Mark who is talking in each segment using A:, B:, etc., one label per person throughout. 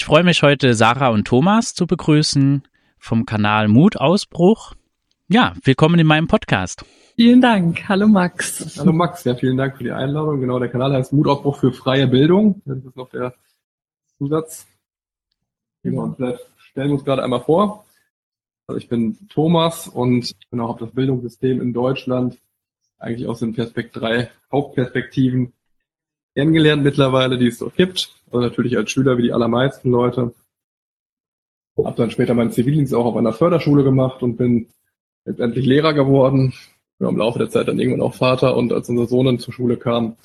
A: Ich freue mich heute, Sarah und Thomas zu begrüßen vom Kanal Mutausbruch. Ja, willkommen in meinem Podcast.
B: Vielen Dank. Hallo Max.
C: Hallo Max, ja, vielen Dank für die Einladung. Genau, der Kanal heißt Mutausbruch für freie Bildung. Das ist noch der Zusatz. Genau, und vielleicht stellen wir uns gerade einmal vor. Also ich bin Thomas und ich bin auch auf das Bildungssystem in Deutschland eigentlich aus den Perspekt drei Hauptperspektiven kennengelernt mittlerweile, die es dort gibt. Also natürlich als Schüler wie die allermeisten Leute. Hab dann später meinen Zivildienst auch auf einer Förderschule gemacht und bin letztendlich Lehrer geworden. Bin im Laufe der Zeit dann irgendwann auch Vater und als unser Sohn dann zur Schule kam,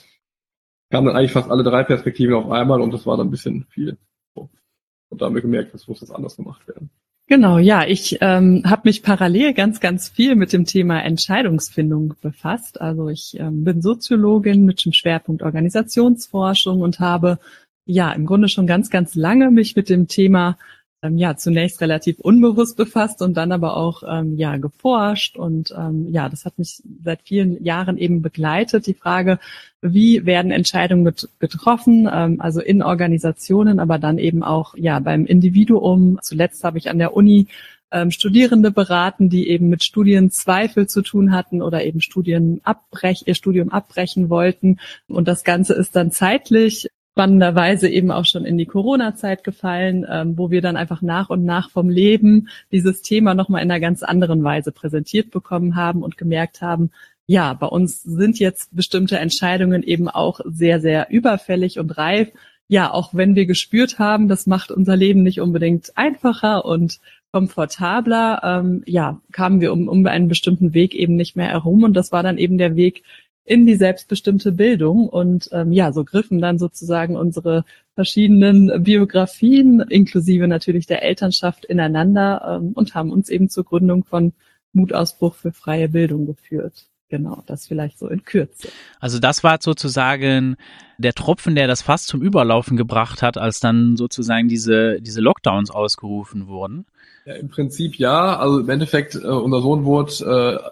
C: kamen dann eigentlich fast alle drei Perspektiven auf einmal und das war dann ein bisschen viel. Und da haben wir gemerkt, das muss jetzt anders gemacht werden.
B: Genau, ja, ich ähm, habe mich parallel ganz, ganz viel mit dem Thema Entscheidungsfindung befasst. Also ich ähm, bin Soziologin mit dem Schwerpunkt Organisationsforschung und habe ja im Grunde schon ganz, ganz lange mich mit dem Thema ähm, ja zunächst relativ unbewusst befasst und dann aber auch ähm, ja geforscht und ähm, ja das hat mich seit vielen Jahren eben begleitet die Frage wie werden Entscheidungen getroffen ähm, also in Organisationen aber dann eben auch ja beim Individuum zuletzt habe ich an der Uni ähm, Studierende beraten, die eben mit Studienzweifel zu tun hatten oder eben Studien abbrech, ihr Studium abbrechen wollten. Und das Ganze ist dann zeitlich spannenderweise eben auch schon in die Corona-Zeit gefallen, ähm, wo wir dann einfach nach und nach vom Leben dieses Thema nochmal in einer ganz anderen Weise präsentiert bekommen haben und gemerkt haben, ja, bei uns sind jetzt bestimmte Entscheidungen eben auch sehr, sehr überfällig und reif. Ja, auch wenn wir gespürt haben, das macht unser Leben nicht unbedingt einfacher und komfortabler, ähm, ja, kamen wir um, um einen bestimmten Weg eben nicht mehr herum. Und das war dann eben der Weg, in die selbstbestimmte Bildung. Und ähm, ja, so griffen dann sozusagen unsere verschiedenen Biografien, inklusive natürlich der Elternschaft, ineinander ähm, und haben uns eben zur Gründung von Mutausbruch für freie Bildung geführt. Genau, das vielleicht so in Kürze.
A: Also das war sozusagen der Tropfen, der das fast zum Überlaufen gebracht hat, als dann sozusagen diese, diese Lockdowns ausgerufen wurden.
C: Ja, im Prinzip ja. Also im Endeffekt, äh, unser Sohn wurde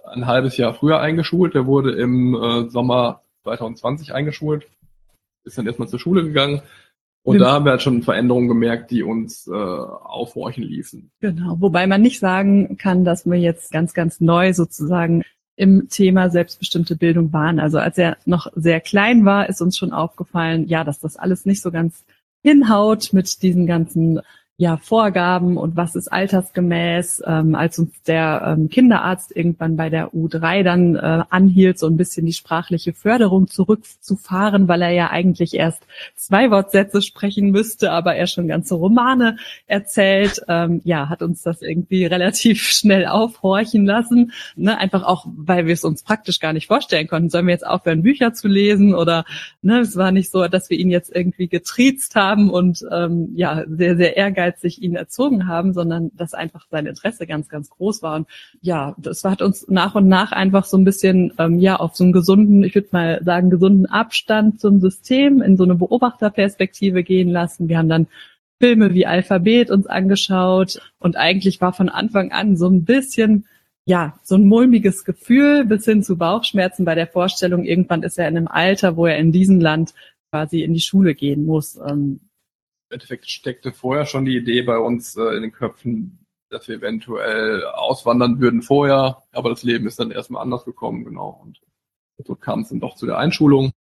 C: äh, ein halbes Jahr früher eingeschult. Der wurde im äh, Sommer 2020 eingeschult, ist dann erstmal zur Schule gegangen. Und da haben wir halt schon Veränderungen gemerkt, die uns äh, aufhorchen ließen.
B: Genau, wobei man nicht sagen kann, dass wir jetzt ganz, ganz neu sozusagen im Thema selbstbestimmte Bildung waren. Also als er noch sehr klein war, ist uns schon aufgefallen, ja, dass das alles nicht so ganz hinhaut mit diesen ganzen ja, Vorgaben und was ist altersgemäß, ähm, als uns der ähm, Kinderarzt irgendwann bei der U3 dann äh, anhielt, so ein bisschen die sprachliche Förderung zurückzufahren, weil er ja eigentlich erst zwei Wortsätze sprechen müsste, aber er schon ganze Romane erzählt, ähm, ja, hat uns das irgendwie relativ schnell aufhorchen lassen. Ne? Einfach auch, weil wir es uns praktisch gar nicht vorstellen konnten. Sollen wir jetzt aufhören, Bücher zu lesen oder ne, es war nicht so, dass wir ihn jetzt irgendwie getriezt haben und ähm, ja, sehr, sehr ehrgeizig ehrgeizig ihn erzogen haben, sondern dass einfach sein Interesse ganz, ganz groß war. Und ja, das hat uns nach und nach einfach so ein bisschen, ähm, ja, auf so einen gesunden, ich würde mal sagen, gesunden Abstand zum System in so eine Beobachterperspektive gehen lassen. Wir haben dann Filme wie Alphabet uns angeschaut und eigentlich war von Anfang an so ein bisschen ja, so ein mulmiges Gefühl bis hin zu Bauchschmerzen bei der Vorstellung, irgendwann ist er in einem Alter, wo er in diesem Land quasi in die Schule gehen muss. Ähm,
C: Endeffekt steckte vorher schon die Idee bei uns äh, in den Köpfen, dass wir eventuell auswandern würden vorher, aber das Leben ist dann erstmal anders gekommen, genau. Und so kam es dann doch zu der Einschulung.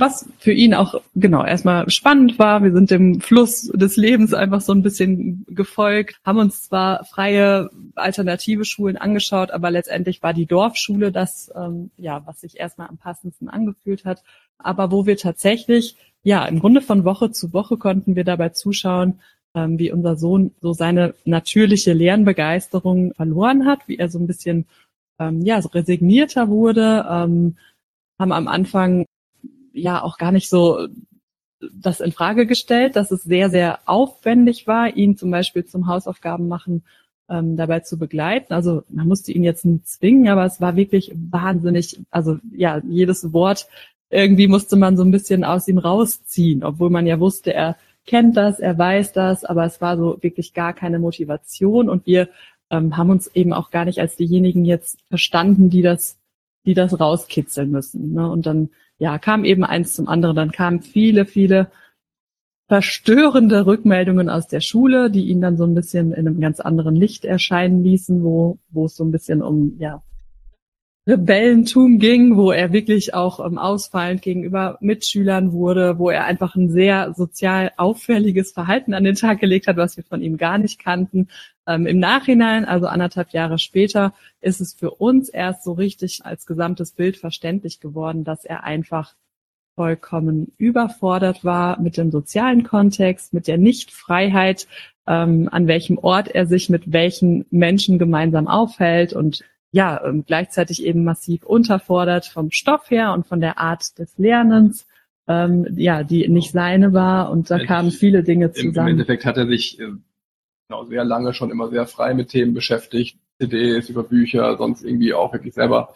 B: Was für ihn auch, genau, erstmal spannend war. Wir sind dem Fluss des Lebens einfach so ein bisschen gefolgt, haben uns zwar freie alternative Schulen angeschaut, aber letztendlich war die Dorfschule das, ähm, ja, was sich erstmal am passendsten angefühlt hat. Aber wo wir tatsächlich ja, im Grunde von Woche zu Woche konnten wir dabei zuschauen, ähm, wie unser Sohn so seine natürliche Lernbegeisterung verloren hat, wie er so ein bisschen ähm, ja so resignierter wurde, ähm, haben am Anfang ja auch gar nicht so das in Frage gestellt, dass es sehr, sehr aufwendig war, ihn zum Beispiel zum Hausaufgaben machen ähm, dabei zu begleiten. Also man musste ihn jetzt nicht zwingen, aber es war wirklich wahnsinnig, also ja, jedes Wort irgendwie musste man so ein bisschen aus ihm rausziehen, obwohl man ja wusste, er kennt das, er weiß das, aber es war so wirklich gar keine Motivation und wir ähm, haben uns eben auch gar nicht als diejenigen jetzt verstanden, die das, die das rauskitzeln müssen. Ne? Und dann ja kam eben eins zum anderen, dann kamen viele, viele verstörende Rückmeldungen aus der Schule, die ihn dann so ein bisschen in einem ganz anderen Licht erscheinen ließen, wo, wo es so ein bisschen um ja, Rebellentum ging, wo er wirklich auch ähm, ausfallend gegenüber Mitschülern wurde, wo er einfach ein sehr sozial auffälliges Verhalten an den Tag gelegt hat, was wir von ihm gar nicht kannten. Ähm, Im Nachhinein, also anderthalb Jahre später, ist es für uns erst so richtig als gesamtes Bild verständlich geworden, dass er einfach vollkommen überfordert war mit dem sozialen Kontext, mit der Nichtfreiheit, ähm, an welchem Ort er sich mit welchen Menschen gemeinsam aufhält und ja, ähm, gleichzeitig eben massiv unterfordert vom Stoff her und von der Art des Lernens, ähm, ja, die nicht seine war und da kamen viele Dinge zusammen.
C: Im Endeffekt hat er sich äh, genau, sehr lange schon immer sehr frei mit Themen beschäftigt, CDs, über Bücher, sonst irgendwie auch wirklich selber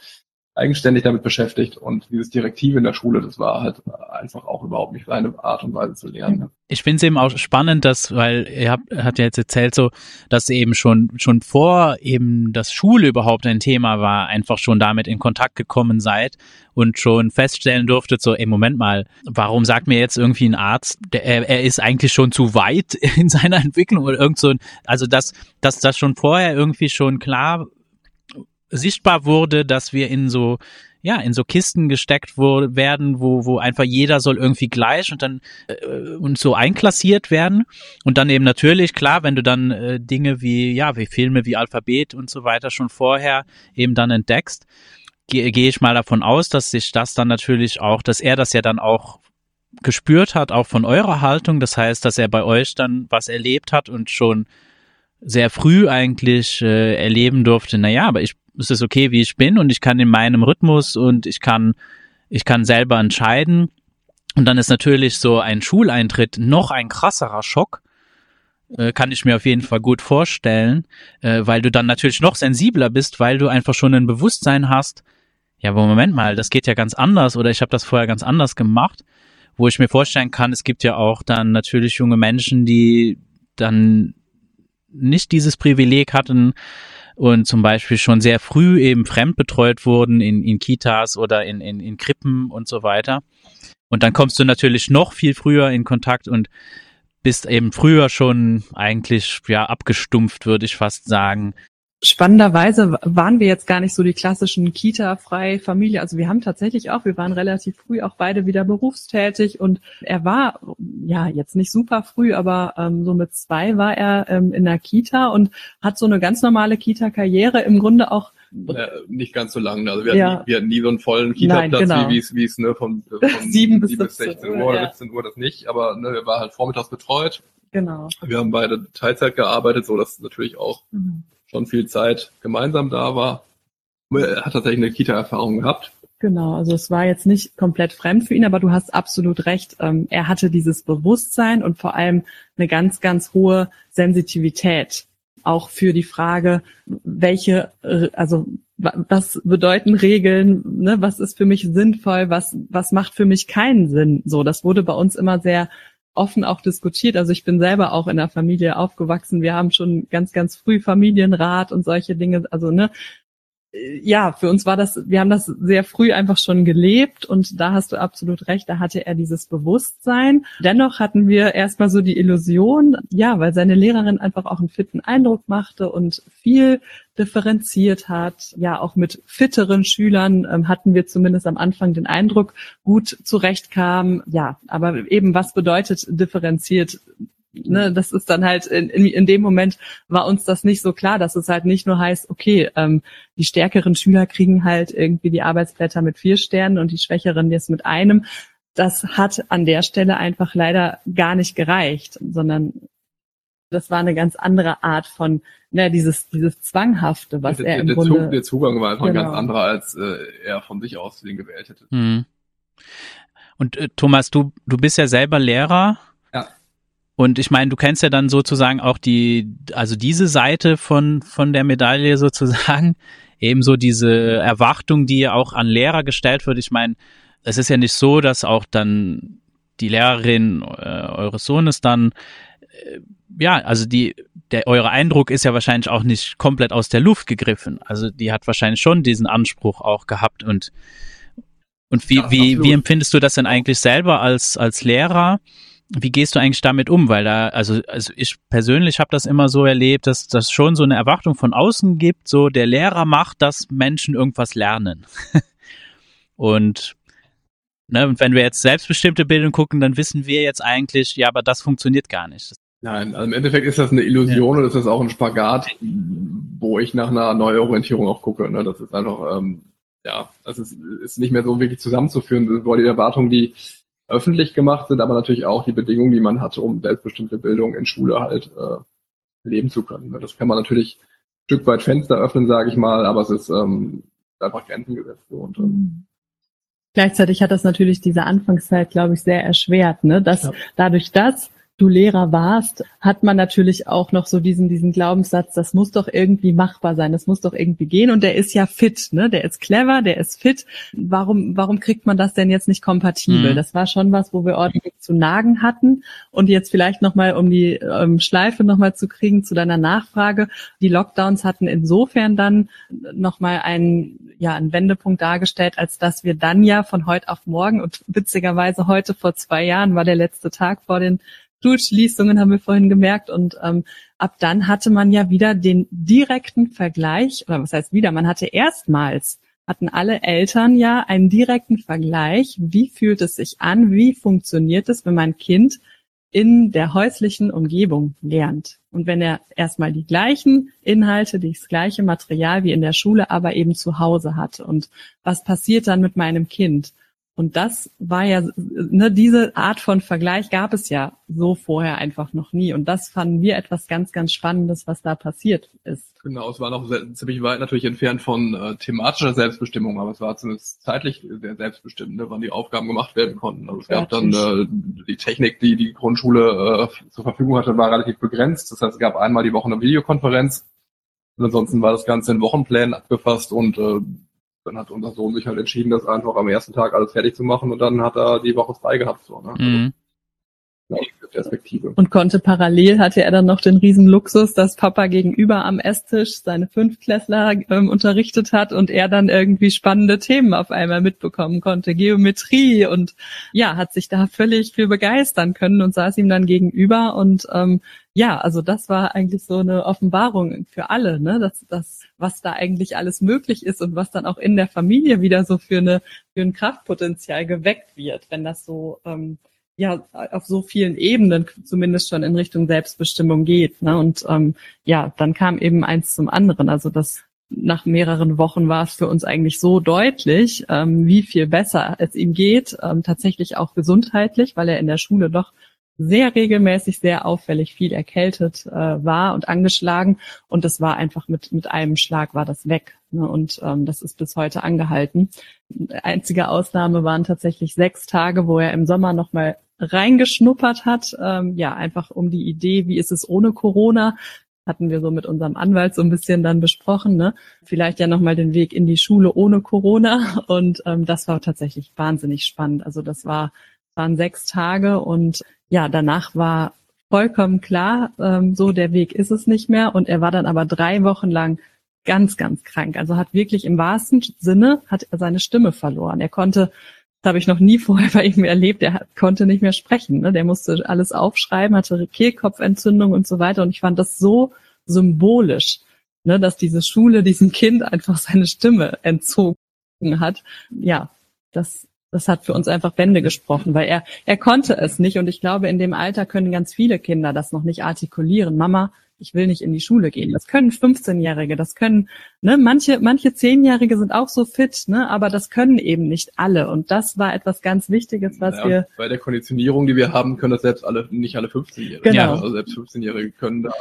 C: eigenständig damit beschäftigt und dieses Direktive in der Schule, das war halt einfach auch überhaupt nicht seine Art und Weise zu lernen.
A: Ich finde es eben auch spannend, dass, weil ihr habt, hat ja jetzt erzählt so, dass eben schon, schon vor eben das Schule überhaupt ein Thema war, einfach schon damit in Kontakt gekommen seid und schon feststellen durftet, so, ey, Moment mal, warum sagt mir jetzt irgendwie ein Arzt, der, er, ist eigentlich schon zu weit in seiner Entwicklung oder irgend so, also dass, dass das schon vorher irgendwie schon klar sichtbar wurde, dass wir in so ja, in so Kisten gesteckt wurde, werden, wo, wo einfach jeder soll irgendwie gleich und dann äh, und so einklassiert werden. Und dann eben natürlich, klar, wenn du dann äh, Dinge wie, ja, wie Filme, wie Alphabet und so weiter schon vorher eben dann entdeckst, gehe geh ich mal davon aus, dass sich das dann natürlich auch, dass er das ja dann auch gespürt hat, auch von eurer Haltung. Das heißt, dass er bei euch dann was erlebt hat und schon sehr früh eigentlich äh, erleben durfte, naja, aber ich es ist okay, wie ich bin und ich kann in meinem Rhythmus und ich kann, ich kann selber entscheiden. Und dann ist natürlich so ein Schuleintritt noch ein krasserer Schock, äh, kann ich mir auf jeden Fall gut vorstellen, äh, weil du dann natürlich noch sensibler bist, weil du einfach schon ein Bewusstsein hast, ja, aber Moment mal, das geht ja ganz anders oder ich habe das vorher ganz anders gemacht, wo ich mir vorstellen kann, es gibt ja auch dann natürlich junge Menschen, die dann nicht dieses Privileg hatten, und zum Beispiel schon sehr früh eben fremdbetreut wurden in, in Kitas oder in, in, in Krippen und so weiter. Und dann kommst du natürlich noch viel früher in Kontakt und bist eben früher schon eigentlich ja abgestumpft, würde ich fast sagen,
B: Spannenderweise waren wir jetzt gar nicht so die klassischen Kita-freie Familie. Also wir haben tatsächlich auch, wir waren relativ früh auch beide wieder berufstätig und er war ja jetzt nicht super früh, aber ähm, so mit zwei war er ähm, in der Kita und hat so eine ganz normale Kita-Karriere im Grunde auch
C: äh, nicht ganz so lang. Also wir, ja. hatten, nie, wir hatten nie so einen vollen Kita-Platz, genau. wie es wie es ne, von, von 7 bis 16 Uhr oder ja. 17 Uhr das nicht, aber ne, er war halt vormittags betreut.
B: Genau.
C: Wir haben beide Teilzeit gearbeitet, so dass natürlich auch mhm schon viel Zeit gemeinsam da war. Hat tatsächlich eine Kita-Erfahrung gehabt.
B: Genau, also es war jetzt nicht komplett fremd für ihn, aber du hast absolut recht. Ähm, er hatte dieses Bewusstsein und vor allem eine ganz, ganz hohe Sensitivität. Auch für die Frage, welche, also was bedeuten Regeln, ne, was ist für mich sinnvoll, was, was macht für mich keinen Sinn. So, das wurde bei uns immer sehr offen auch diskutiert. Also ich bin selber auch in der Familie aufgewachsen. Wir haben schon ganz, ganz früh Familienrat und solche Dinge. Also ne, ja, für uns war das, wir haben das sehr früh einfach schon gelebt und da hast du absolut recht, da hatte er dieses Bewusstsein. Dennoch hatten wir erstmal so die Illusion, ja, weil seine Lehrerin einfach auch einen fitten Eindruck machte und viel differenziert hat. Ja, auch mit fitteren Schülern ähm, hatten wir zumindest am Anfang den Eindruck, gut zurechtkam. Ja, aber eben was bedeutet differenziert? Ne, das ist dann halt in, in, in dem Moment war uns das nicht so klar, dass es halt nicht nur heißt, okay, ähm, die stärkeren Schüler kriegen halt irgendwie die Arbeitsblätter mit vier Sternen und die schwächeren jetzt mit einem. Das hat an der Stelle einfach leider gar nicht gereicht, sondern das war eine ganz andere Art von, na, dieses, dieses Zwanghafte, was
C: der,
B: er im
C: der,
B: Grunde...
C: der Zugang war einfach ein
B: Genau.
C: ganz anderer, als äh, er von sich aus den gewählt hätte.
A: Mhm. Und äh, Thomas, du, du bist ja selber Lehrer. Und ich meine, du kennst ja dann sozusagen auch die, also diese Seite von, von der Medaille sozusagen, ebenso diese Erwartung, die ja auch an Lehrer gestellt wird. Ich meine, es ist ja nicht so, dass auch dann die Lehrerin äh, eures Sohnes dann, äh, ja, also die, der, euer Eindruck ist ja wahrscheinlich auch nicht komplett aus der Luft gegriffen. Also die hat wahrscheinlich schon diesen Anspruch auch gehabt und und wie,
C: Ja,
A: wie,
C: absolut.
A: wie empfindest du das denn eigentlich selber als, als Lehrer? Wie gehst du eigentlich damit um? Weil da, also, also ich persönlich habe das immer so erlebt, dass das schon so eine Erwartung von außen gibt, so der Lehrer macht, dass Menschen irgendwas lernen. und, ne, und wenn wir jetzt selbstbestimmte Bildung gucken, dann wissen wir jetzt eigentlich, ja, aber das funktioniert gar nicht.
C: Nein, also im Endeffekt ist das eine Illusion und es ist auch ein Spagat, wo ich nach einer Neuorientierung auch gucke. Ne? Das ist einfach, ähm, ja, das ist, ist nicht mehr so wirklich zusammenzuführen. Das sind die Erwartungen, die öffentlich gemacht sind, aber natürlich auch die Bedingungen, die man hat, um selbstbestimmte Bildung in Schule halt äh, leben zu können. Ne? Das kann man natürlich ein Stück weit Fenster öffnen, sage ich mal, aber es ist ähm, einfach Grenzen gesetzt. So. Und, ähm,
B: Gleichzeitig hat das natürlich diese Anfangszeit, glaube ich, sehr erschwert, ne? Dass
C: Ja.
B: dadurch, dass du Lehrer warst, hat man natürlich auch noch so diesen, diesen Glaubenssatz, das muss doch irgendwie machbar sein, das muss doch irgendwie gehen. Und der ist ja fit, ne? Der ist clever, der ist fit. Warum, warum kriegt man das denn jetzt nicht kompatibel?
A: Mhm.
B: Das war schon was, wo wir ordentlich zu nagen hatten. Und jetzt vielleicht nochmal, um die ähm, Schleife nochmal zu kriegen zu deiner Nachfrage. Die Lockdowns hatten insofern dann nochmal einen, ja, einen Wendepunkt dargestellt, als dass wir dann ja von heute auf morgen und witzigerweise heute vor zwei Jahren war der letzte Tag vor den Schulschließungen, haben wir vorhin gemerkt. Und ähm, ab dann hatte man ja wieder den direkten Vergleich, oder was heißt wieder, man hatte erstmals, hatten alle Eltern ja einen direkten Vergleich, wie fühlt es sich an, wie funktioniert es, wenn mein Kind in der häuslichen Umgebung lernt. Und wenn er erstmal die gleichen Inhalte, das gleiche Material wie in der Schule, aber eben zu Hause hat. Und was passiert dann mit meinem Kind? Und das war ja, ne, diese Art von Vergleich gab es ja so vorher einfach noch nie. Und das fanden wir etwas ganz, ganz Spannendes, was da passiert ist.
C: Genau, es war noch ziemlich weit natürlich entfernt von äh, thematischer Selbstbestimmung, aber es war zumindest zeitlich sehr selbstbestimmt, ne, wann die Aufgaben gemacht werden konnten. Also es gab dann äh, die Technik, die die Grundschule äh, zur Verfügung hatte, war relativ begrenzt. Das heißt, es gab einmal die Woche eine Videokonferenz und ansonsten war das Ganze in Wochenplänen abgefasst und äh, dann hat unser Sohn sich halt entschieden, das einfach am ersten Tag alles fertig zu machen und dann hat er die Woche frei gehabt. So, ne?
A: Mhm.
C: Also, ja, Perspektive.
B: Und konnte parallel, hatte er dann noch den riesen Luxus, dass Papa gegenüber am Esstisch seine Fünftklässler ähm, unterrichtet hat und er dann irgendwie spannende Themen auf einmal mitbekommen konnte. Geometrie und ja, hat sich da völlig für begeistern können und saß ihm dann gegenüber und ähm, ja, also das war eigentlich so eine Offenbarung für alle, ne? dass das, was da eigentlich alles möglich ist und was dann auch in der Familie wieder so für eine für ein Kraftpotenzial geweckt wird, wenn das so ähm, ja auf so vielen Ebenen zumindest schon in Richtung Selbstbestimmung geht. Ne? Und ähm, ja, dann kam eben eins zum anderen. Also das nach mehreren Wochen war es für uns eigentlich so deutlich, ähm, wie viel besser es ihm geht, ähm, tatsächlich auch gesundheitlich, weil er in der Schule doch sehr regelmäßig, sehr auffällig viel erkältet äh, war und angeschlagen. Und das war einfach mit, mit einem Schlag war das weg. Ne? Und ähm, das ist bis heute angehalten. Einzige Ausnahme waren tatsächlich sechs Tage, wo er im Sommer nochmal reingeschnuppert hat. Ähm, ja, einfach um die Idee, wie ist es ohne Corona? Hatten wir so mit unserem Anwalt so ein bisschen dann besprochen, ne? Vielleicht ja nochmal den Weg in die Schule ohne Corona. Und ähm, das war tatsächlich wahnsinnig spannend. Also das war, waren sechs Tage und ja, danach war vollkommen klar, ähm, so der Weg ist es nicht mehr. Und er war dann aber drei Wochen lang ganz, ganz krank. Also hat wirklich im wahrsten Sinne hat er seine Stimme verloren. Er konnte, das habe ich noch nie vorher bei ihm erlebt, er konnte nicht mehr sprechen. Ne? Der musste alles aufschreiben, hatte Kehlkopfentzündung und so weiter. Und ich fand das so symbolisch, ne, dass diese Schule diesem Kind einfach seine Stimme entzogen hat. Ja, das das hat für uns einfach Bände gesprochen, weil er, er konnte es nicht. Und ich glaube, in dem Alter können ganz viele Kinder das noch nicht artikulieren. Mama, ich will nicht in die Schule gehen. Das können 15-Jährige, das können, ne, manche, manche 10-Jährige sind auch so fit, ne, aber das können eben nicht alle. Und das war etwas ganz Wichtiges, was ja, wir.
C: Bei der Konditionierung, die wir haben, können das selbst alle, nicht alle 15-Jährigen. Genau. Also selbst 15-Jährige können da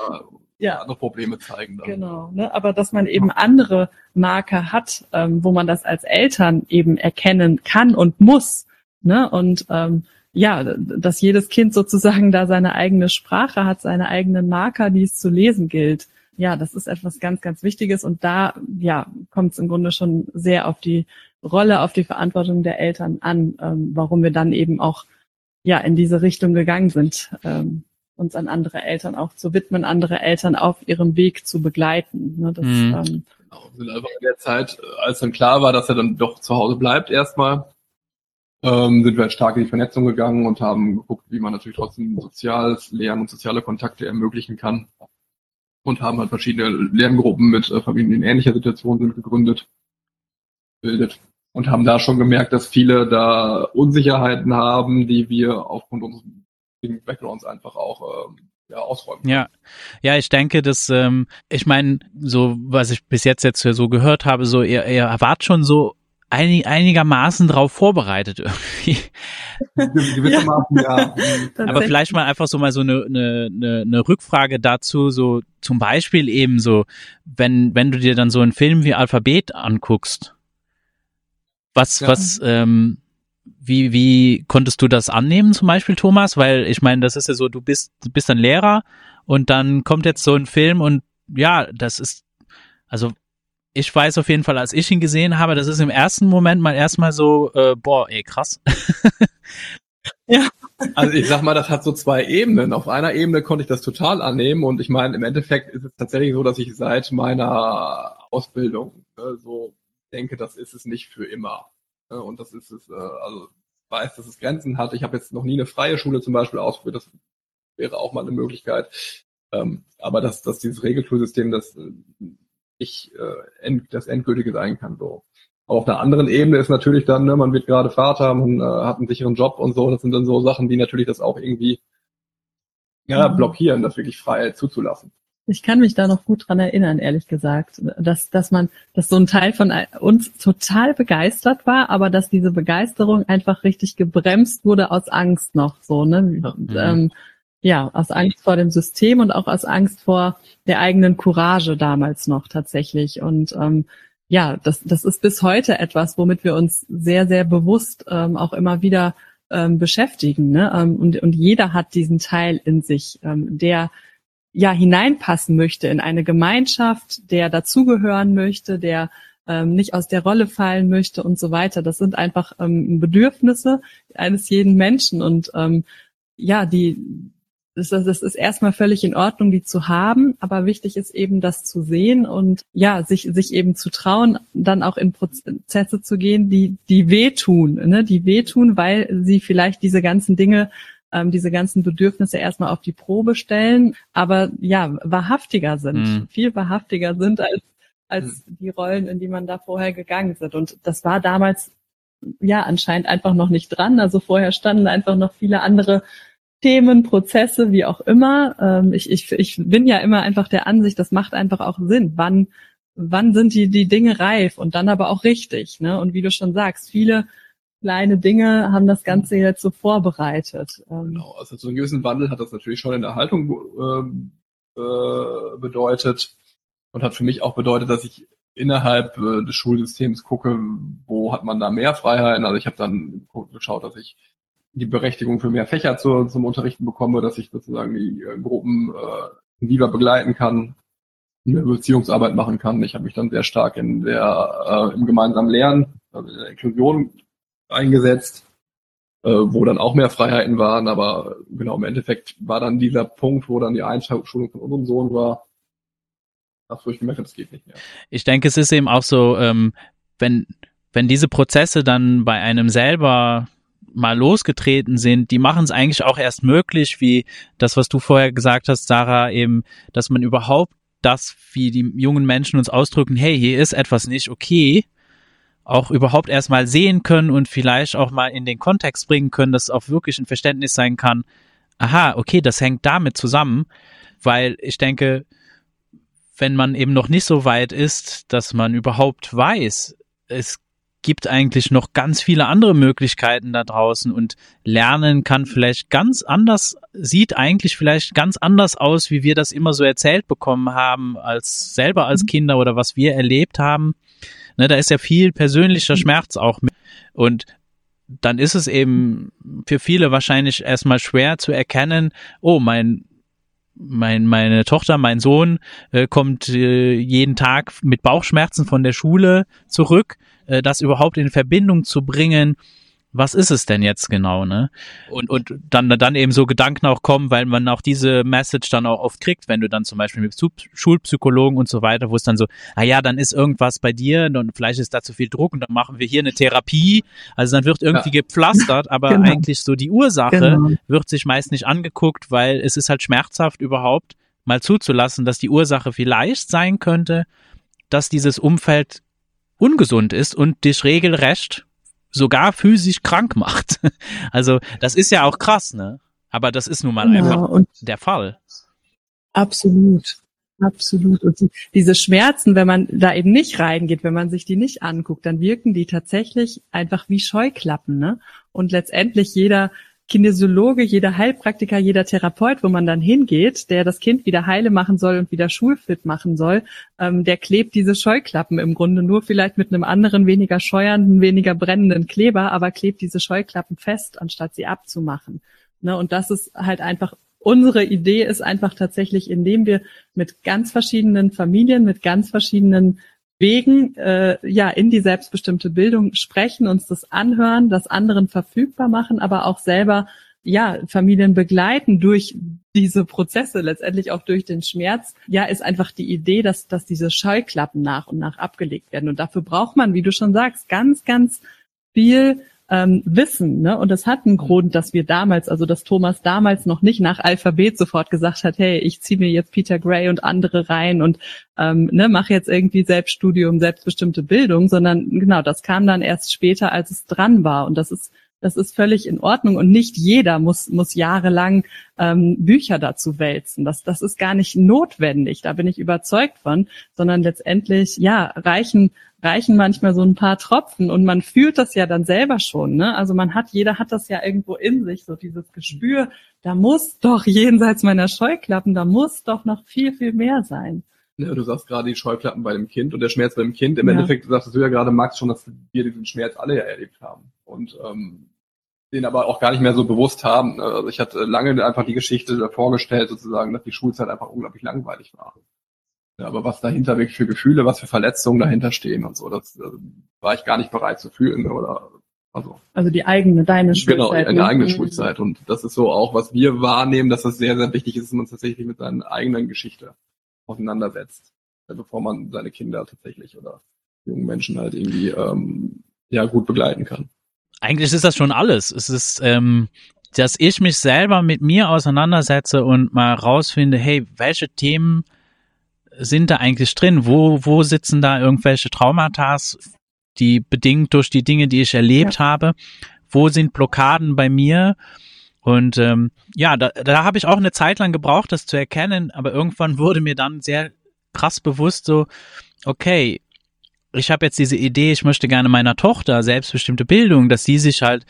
C: ja. andere Probleme zeigen. Dann.
B: Genau, ne? aber dass man eben andere Marker hat, ähm, wo man das als Eltern eben erkennen kann und muss. Ne? Und ähm, ja, dass jedes Kind sozusagen da seine eigene Sprache hat, seine eigenen Marker, die es zu lesen gilt. Ja, das ist etwas ganz, ganz Wichtiges und da, ja, kommt es im Grunde schon sehr auf die Rolle, auf die Verantwortung der Eltern an, ähm, warum wir dann eben auch ja in diese Richtung gegangen sind, ähm, uns an andere Eltern auch zu widmen, andere Eltern auf ihrem Weg zu begleiten. Ne, das, mhm.
C: ähm, genau, sind einfach in der Zeit, als dann klar war, dass er dann doch zu Hause bleibt erstmal, ähm, sind wir halt stark in die Vernetzung gegangen und haben geguckt, wie man natürlich trotzdem soziales Lernen und soziale Kontakte ermöglichen kann. Und haben halt verschiedene Lerngruppen mit äh, Familien, die in ähnlicher Situation sind, gegründet, bildet. Und haben da schon gemerkt, dass viele da Unsicherheiten haben, die wir aufgrund unseres Backgrounds einfach auch ähm, ja, ausräumen.
A: Ja, ja, ich denke, dass ähm, ich meine, so was ich bis jetzt jetzt so gehört habe, so ihr, ihr wart schon so einig, einigermaßen drauf vorbereitet irgendwie. Gewissermaßen, ja. ja. Aber vielleicht mal einfach so mal so eine, eine, eine Rückfrage dazu, so zum Beispiel eben so, wenn, wenn du dir dann so einen Film wie Alphabet anguckst, was, ja. was, ähm, wie, wie konntest du das annehmen zum Beispiel, Thomas? Weil ich meine, das ist ja so, du bist, du bist ein Lehrer und dann kommt jetzt so ein Film und ja, das ist, also ich weiß auf jeden Fall, als ich ihn gesehen habe, das ist im ersten Moment mal erstmal so, äh, boah, ey, krass.
C: ja. Also ich sag mal, das hat so zwei Ebenen. Auf einer Ebene konnte ich das total annehmen und ich meine, im Endeffekt ist es tatsächlich so, dass ich seit meiner Ausbildung äh, so denke, das ist es nicht für immer. Äh, und das ist es, äh, also weiß, dass es Grenzen hat. Ich habe jetzt noch nie eine freie Schule zum Beispiel ausprobiert, das wäre auch mal eine Möglichkeit. Ähm, aber dass, dass dieses Regelschulsystem, das äh, ich äh, end, das Endgültige sein kann. So. Auf einer anderen Ebene ist natürlich dann, ne, man wird gerade Vater, man äh, hat einen sicheren Job und so. Das sind dann so Sachen, die natürlich das auch irgendwie ja, mhm. blockieren, das wirklich frei zuzulassen.
B: Ich kann mich da noch gut dran erinnern, ehrlich gesagt, dass, dass man, dass so ein Teil von uns total begeistert war, aber dass diese Begeisterung einfach richtig gebremst wurde aus Angst noch so, ne? Mhm. Ähm, ja, aus Angst vor dem System und auch aus Angst vor der eigenen Courage damals noch tatsächlich. Und ähm, ja, das, das ist bis heute etwas, womit wir uns sehr, sehr bewusst ähm, auch immer wieder ähm, beschäftigen. Ne? Ähm, und, und jeder hat diesen Teil in sich, ähm, der ja hineinpassen möchte in eine Gemeinschaft, der dazugehören möchte, der ähm, nicht aus der Rolle fallen möchte und so weiter. Das sind einfach ähm, Bedürfnisse eines jeden Menschen und ähm, ja, die das, das ist erstmal völlig in Ordnung, die zu haben, aber wichtig ist eben, das zu sehen und ja, sich, sich eben zu trauen, dann auch in Prozesse zu gehen, die, die wehtun, ne? die wehtun, weil sie vielleicht diese ganzen Dinge ähm, diese ganzen Bedürfnisse erstmal auf die Probe stellen, aber ja, wahrhaftiger sind, mhm. viel wahrhaftiger sind als, als mhm. die Rollen, in die man da vorher gegangen sind. Und das war damals ja anscheinend einfach noch nicht dran. Also vorher standen einfach noch viele andere Themen, Prozesse, wie auch immer. Ähm, ich, ich, ich bin ja immer einfach der Ansicht, das macht einfach auch Sinn. Wann, wann sind die, die Dinge reif und dann aber auch richtig. Ne? Und wie du schon sagst, viele kleine Dinge haben das Ganze jetzt so vorbereitet.
C: Ähm, genau, also so einen gewissen Wandel hat das natürlich schon in der Haltung ähm, äh, bedeutet und hat für mich auch bedeutet, dass ich innerhalb äh, des Schulsystems gucke, wo hat man da mehr Freiheiten. Also ich habe dann geschaut, dass ich die Berechtigung für mehr Fächer zu, zum Unterrichten bekomme, dass ich sozusagen die äh, Gruppen äh, lieber begleiten kann, eine Beziehungsarbeit machen kann. Ich habe mich dann sehr stark in der äh, im gemeinsamen Lernen, also in der Inklusion eingesetzt, äh, wo dann auch mehr Freiheiten waren, aber genau im Endeffekt war dann dieser Punkt, wo dann die Einschulung von unserem Sohn war, ach wo ich gemerkt habe, das geht nicht mehr.
A: Ich denke, es ist eben auch so, ähm, wenn wenn diese Prozesse dann bei einem selber mal losgetreten sind, die machen es eigentlich auch erst möglich, wie das, was du vorher gesagt hast, Sarah, eben, dass man überhaupt das, wie die jungen Menschen uns ausdrücken, hey, hier ist etwas nicht okay, auch überhaupt erstmal sehen können und vielleicht auch mal in den Kontext bringen können, dass auch wirklich ein Verständnis sein kann, aha, okay, das hängt damit zusammen, weil ich denke, wenn man eben noch nicht so weit ist, dass man überhaupt weiß, es gibt eigentlich noch ganz viele andere Möglichkeiten da draußen und Lernen kann vielleicht ganz anders, sieht eigentlich vielleicht ganz anders aus, wie wir das immer so erzählt bekommen haben, als selber als mhm. Kinder oder was wir erlebt haben. Ne, da ist ja viel persönlicher Schmerz auch mit. Und dann ist es eben für viele wahrscheinlich erstmal schwer zu erkennen, oh, mein mein, meine Tochter, mein Sohn äh, kommt äh, jeden Tag mit Bauchschmerzen von der Schule zurück, äh, das überhaupt in Verbindung zu bringen was ist es denn jetzt genau, ne? Und, und dann, dann eben so Gedanken auch kommen, weil man auch diese Message dann auch oft kriegt, wenn du dann zum Beispiel mit Schulpsychologen und so weiter, wo es dann so, ah ja, dann ist irgendwas bei dir und vielleicht ist da zu viel Druck und dann machen wir hier eine Therapie. Also dann wird irgendwie ja. gepflastert, aber genau. eigentlich so die Ursache genau. wird sich meist nicht angeguckt, weil es ist halt schmerzhaft überhaupt mal zuzulassen, dass die Ursache vielleicht sein könnte, dass dieses Umfeld ungesund ist und dich regelrecht sogar physisch krank macht. Also das ist ja auch krass, ne? Aber das ist nun mal ja, einfach der Fall.
B: Absolut. Absolut. Und diese Schmerzen, wenn man da eben nicht reingeht, wenn man sich die nicht anguckt, dann wirken die tatsächlich einfach wie Scheuklappen, ne? Und letztendlich jeder Kinesiologe, jeder Heilpraktiker, jeder Therapeut, wo man dann hingeht, der das Kind wieder heile machen soll und wieder schulfit machen soll, ähm, der klebt diese Scheuklappen im Grunde nur vielleicht mit einem anderen, weniger scheuernden, weniger brennenden Kleber, aber klebt diese Scheuklappen fest, anstatt sie abzumachen. Ne? Und das ist halt einfach unsere Idee ist einfach tatsächlich, indem wir mit ganz verschiedenen Familien, mit ganz verschiedenen Wegen äh, ja in die selbstbestimmte Bildung sprechen, uns das anhören, das anderen verfügbar machen, aber auch selber ja Familien begleiten durch diese Prozesse, letztendlich auch durch den Schmerz. Ja, ist einfach die Idee, dass dass diese Scheuklappen nach und nach abgelegt werden und dafür braucht man, wie du schon sagst, ganz ganz viel ähm, wissen. Ne? Und das hat einen Grund, dass wir damals, also dass Thomas damals noch nicht nach Alphabet sofort gesagt hat, hey, ich ziehe mir jetzt Peter Gray und andere rein und ähm, ne, mache jetzt irgendwie Selbststudium, selbstbestimmte Bildung, sondern genau, das kam dann erst später, als es dran war. Und das ist das ist völlig in Ordnung und nicht jeder muss, muss jahrelang ähm, Bücher dazu wälzen. Das, das ist gar nicht notwendig, da bin ich überzeugt von, sondern letztendlich, ja, reichen reichen manchmal so ein paar Tropfen und man fühlt das ja dann selber schon. Ne? Also man hat, jeder hat das ja irgendwo in sich, so dieses Gespür, da muss doch jenseits meiner Scheuklappen, da muss doch noch viel, viel mehr sein.
C: Ja, du sagst gerade die Scheuklappen bei dem Kind und der Schmerz bei dem Kind. Im ja. Endeffekt sagst du ja gerade, Max, schon, dass wir diesen Schmerz alle ja erlebt haben. Und ähm, den aber auch gar nicht mehr so bewusst haben. Also ich hatte lange einfach die Geschichte vorgestellt, sozusagen, dass die Schulzeit einfach unglaublich langweilig war. Ja, aber was dahinter wirklich für Gefühle, was für Verletzungen dahinter stehen und so, das äh, war ich gar nicht bereit zu fühlen oder
B: also. Also die eigene, deine
C: Schulzeit. Genau, eine ne? eigene mhm. Schulzeit. Und das ist so auch, was wir wahrnehmen, dass das sehr, sehr wichtig ist, dass man tatsächlich mit seiner eigenen Geschichte auseinandersetzt, bevor man seine Kinder tatsächlich oder jungen Menschen halt irgendwie ähm, ja gut begleiten kann.
A: Eigentlich ist das schon alles. Es ist ähm, dass ich mich selber mit mir auseinandersetze und mal rausfinde, hey, welche Themen sind da eigentlich drin? Wo, wo sitzen da irgendwelche Traumata, die bedingt durch die Dinge, die ich erlebt ja. habe? Wo sind Blockaden bei mir? Und ähm, ja, da, da habe ich auch eine Zeit lang gebraucht, das zu erkennen, aber irgendwann wurde mir dann sehr krass bewusst so, okay, ich habe jetzt diese Idee, ich möchte gerne meiner Tochter selbstbestimmte Bildung, dass sie sich halt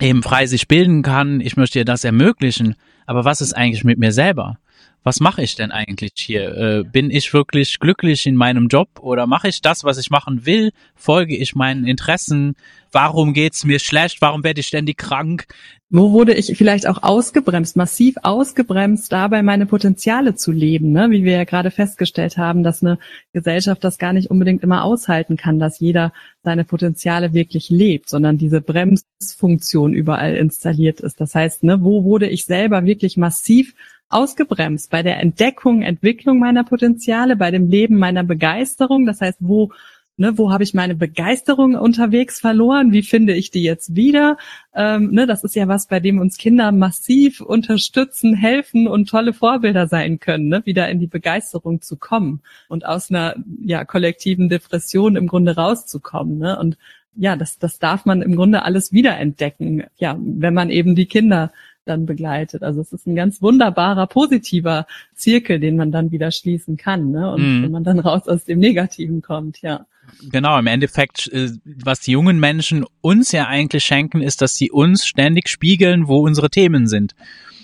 A: eben frei sich bilden kann, ich möchte ihr das ermöglichen, aber was ist eigentlich mit mir selber? Was mache ich denn eigentlich hier? Äh, bin ich wirklich glücklich in meinem Job oder mache ich das, was ich machen will? Folge ich meinen Interessen? Warum geht's mir schlecht? Warum werde ich ständig krank?
B: Wo wurde ich vielleicht auch ausgebremst, massiv ausgebremst, dabei meine Potenziale zu leben, ne? wie wir ja gerade festgestellt haben, dass eine Gesellschaft das gar nicht unbedingt immer aushalten kann, dass jeder seine Potenziale wirklich lebt, sondern diese Bremsfunktion überall installiert ist. Das heißt, ne, wo wurde ich selber wirklich massiv ausgebremst bei der Entdeckung, Entwicklung meiner Potenziale, bei dem Leben meiner Begeisterung. Das heißt, wo Ne, wo habe ich meine Begeisterung unterwegs verloren? Wie finde ich die jetzt wieder? Ähm, ne, das ist ja was, bei dem uns Kinder massiv unterstützen, helfen und tolle Vorbilder sein können, ne, wieder in die Begeisterung zu kommen und aus einer ja, kollektiven Depression im Grunde rauszukommen. Ne? Und ja, das, das darf man im Grunde alles wiederentdecken, ja, wenn man eben die Kinder dann begleitet. Also es ist ein ganz wunderbarer, positiver Zirkel, den man dann wieder schließen kann, ne? Und mm. wenn man dann raus aus dem Negativen kommt, ja.
A: Genau, im Endeffekt, äh, was die jungen Menschen uns ja eigentlich schenken, ist, dass sie uns ständig spiegeln, wo unsere Themen sind.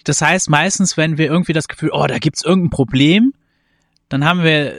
A: Das heißt, meistens, wenn wir irgendwie das Gefühl, oh, da gibt's irgendein Problem, dann haben wir,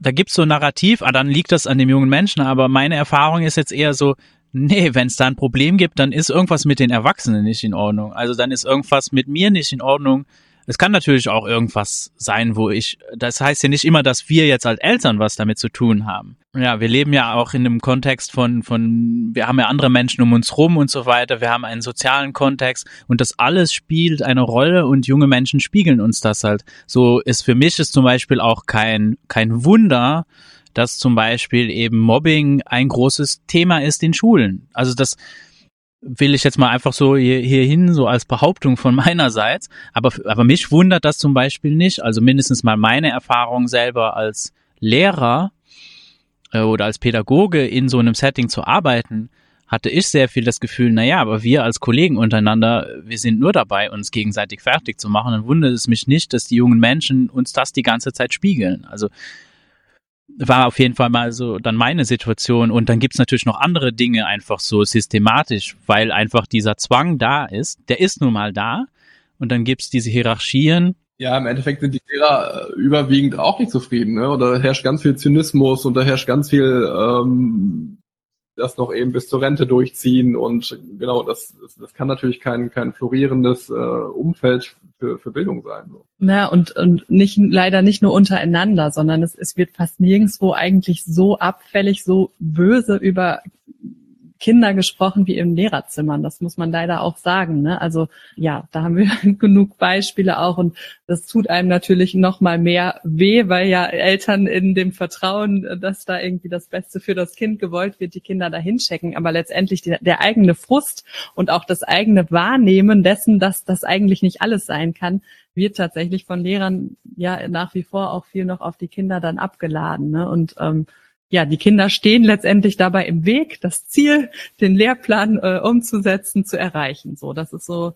A: da gibt's so ein Narrativ, ah, dann liegt das an dem jungen Menschen, aber meine Erfahrung ist jetzt eher so, nee, wenn es da ein Problem gibt, dann ist irgendwas mit den Erwachsenen nicht in Ordnung. Also dann ist irgendwas mit mir nicht in Ordnung, es kann natürlich auch irgendwas sein, wo ich, das heißt ja nicht immer, dass wir jetzt als Eltern was damit zu tun haben. Ja, wir leben ja auch in einem Kontext von, von, wir haben ja andere Menschen um uns rum und so weiter. Wir haben einen sozialen Kontext und das alles spielt eine Rolle und junge Menschen spiegeln uns das halt. So ist für mich ist zum Beispiel auch kein, kein Wunder, dass zum Beispiel eben Mobbing ein großes Thema ist in Schulen. Also das, will ich jetzt mal einfach so hier, hierhin, so als Behauptung von meinerseits. Aber, aber mich wundert das zum Beispiel nicht. Also mindestens mal meine Erfahrung selber als Lehrer äh, oder als Pädagoge in so einem Setting zu arbeiten, hatte ich sehr viel das Gefühl, na ja, aber wir als Kollegen untereinander, wir sind nur dabei, uns gegenseitig fertig zu machen. Dann wundert es mich nicht, dass die jungen Menschen uns das die ganze Zeit spiegeln. Also war auf jeden Fall mal so dann meine Situation. Und dann gibt's natürlich noch andere Dinge einfach so systematisch, weil einfach dieser Zwang da ist. Der ist nun mal da. Und dann gibt's diese Hierarchien.
C: Ja, im Endeffekt sind die Lehrer äh, überwiegend auch nicht zufrieden. Ne? Und da herrscht ganz viel Zynismus und da herrscht ganz viel ähm, das noch eben bis zur Rente durchziehen und genau, das, das kann natürlich kein, kein florierendes äh, Umfeld für, für Bildung sein. So.
B: Na, und, und nicht, leider nicht nur untereinander, sondern es, es wird fast nirgendswo eigentlich so abfällig, so böse über Kinder gesprochen wie im Lehrerzimmern. Das muss man leider auch sagen. Ne? Also ja, da haben wir genug Beispiele auch und das tut einem natürlich noch mal mehr weh, weil ja Eltern in dem Vertrauen, dass da irgendwie das Beste für das Kind gewollt wird, die Kinder dahin checken. Aber letztendlich die, der eigene Frust und auch das eigene Wahrnehmen dessen, dass das eigentlich nicht alles sein kann, wird tatsächlich von Lehrern ja nach wie vor auch viel noch auf die Kinder dann abgeladen. Ne? Und ähm, ja, die Kinder stehen letztendlich dabei im Weg, das Ziel, den Lehrplan äh, umzusetzen, zu erreichen. So, das ist so,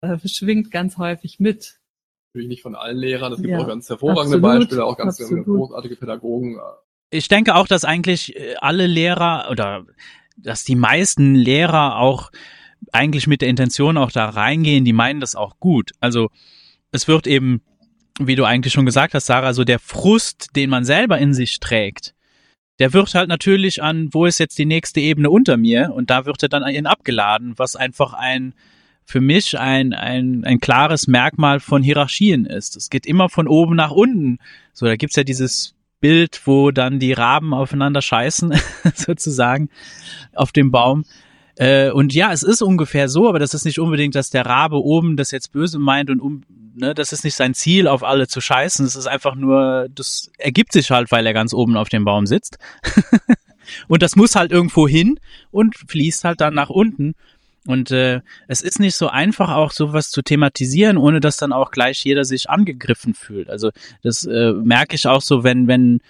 B: äh, schwingt ganz häufig mit.
C: Natürlich nicht von allen Lehrern, es gibt ja, auch ganz hervorragende absolut, Beispiele, auch ganz absolut. großartige Pädagogen.
A: Ich denke auch, dass eigentlich äh, alle Lehrer oder dass die meisten Lehrer auch eigentlich mit der Intention auch da reingehen, die meinen das auch gut. Also es wird eben, wie du eigentlich schon gesagt hast, Sarah, so der Frust, den man selber in sich trägt, der wird halt natürlich an, wo ist jetzt die nächste Ebene unter mir? Und da wird er dann an ihn abgeladen, was einfach ein, für mich ein, ein, ein klares Merkmal von Hierarchien ist. Es geht immer von oben nach unten. So, da gibt's ja dieses Bild, wo dann die Raben aufeinander scheißen, sozusagen, auf dem Baum. Äh, und ja, es ist ungefähr so, aber das ist nicht unbedingt, dass der Rabe oben das jetzt böse meint und um, ne, das ist nicht sein Ziel, auf alle zu scheißen. Es ist einfach nur, das ergibt sich halt, weil er ganz oben auf dem Baum sitzt. und das muss halt irgendwo hin und fließt halt dann nach unten. Und äh, es ist nicht so einfach, auch sowas zu thematisieren, ohne dass dann auch gleich jeder sich angegriffen fühlt. Also das äh, merke ich auch so, wenn, wenn,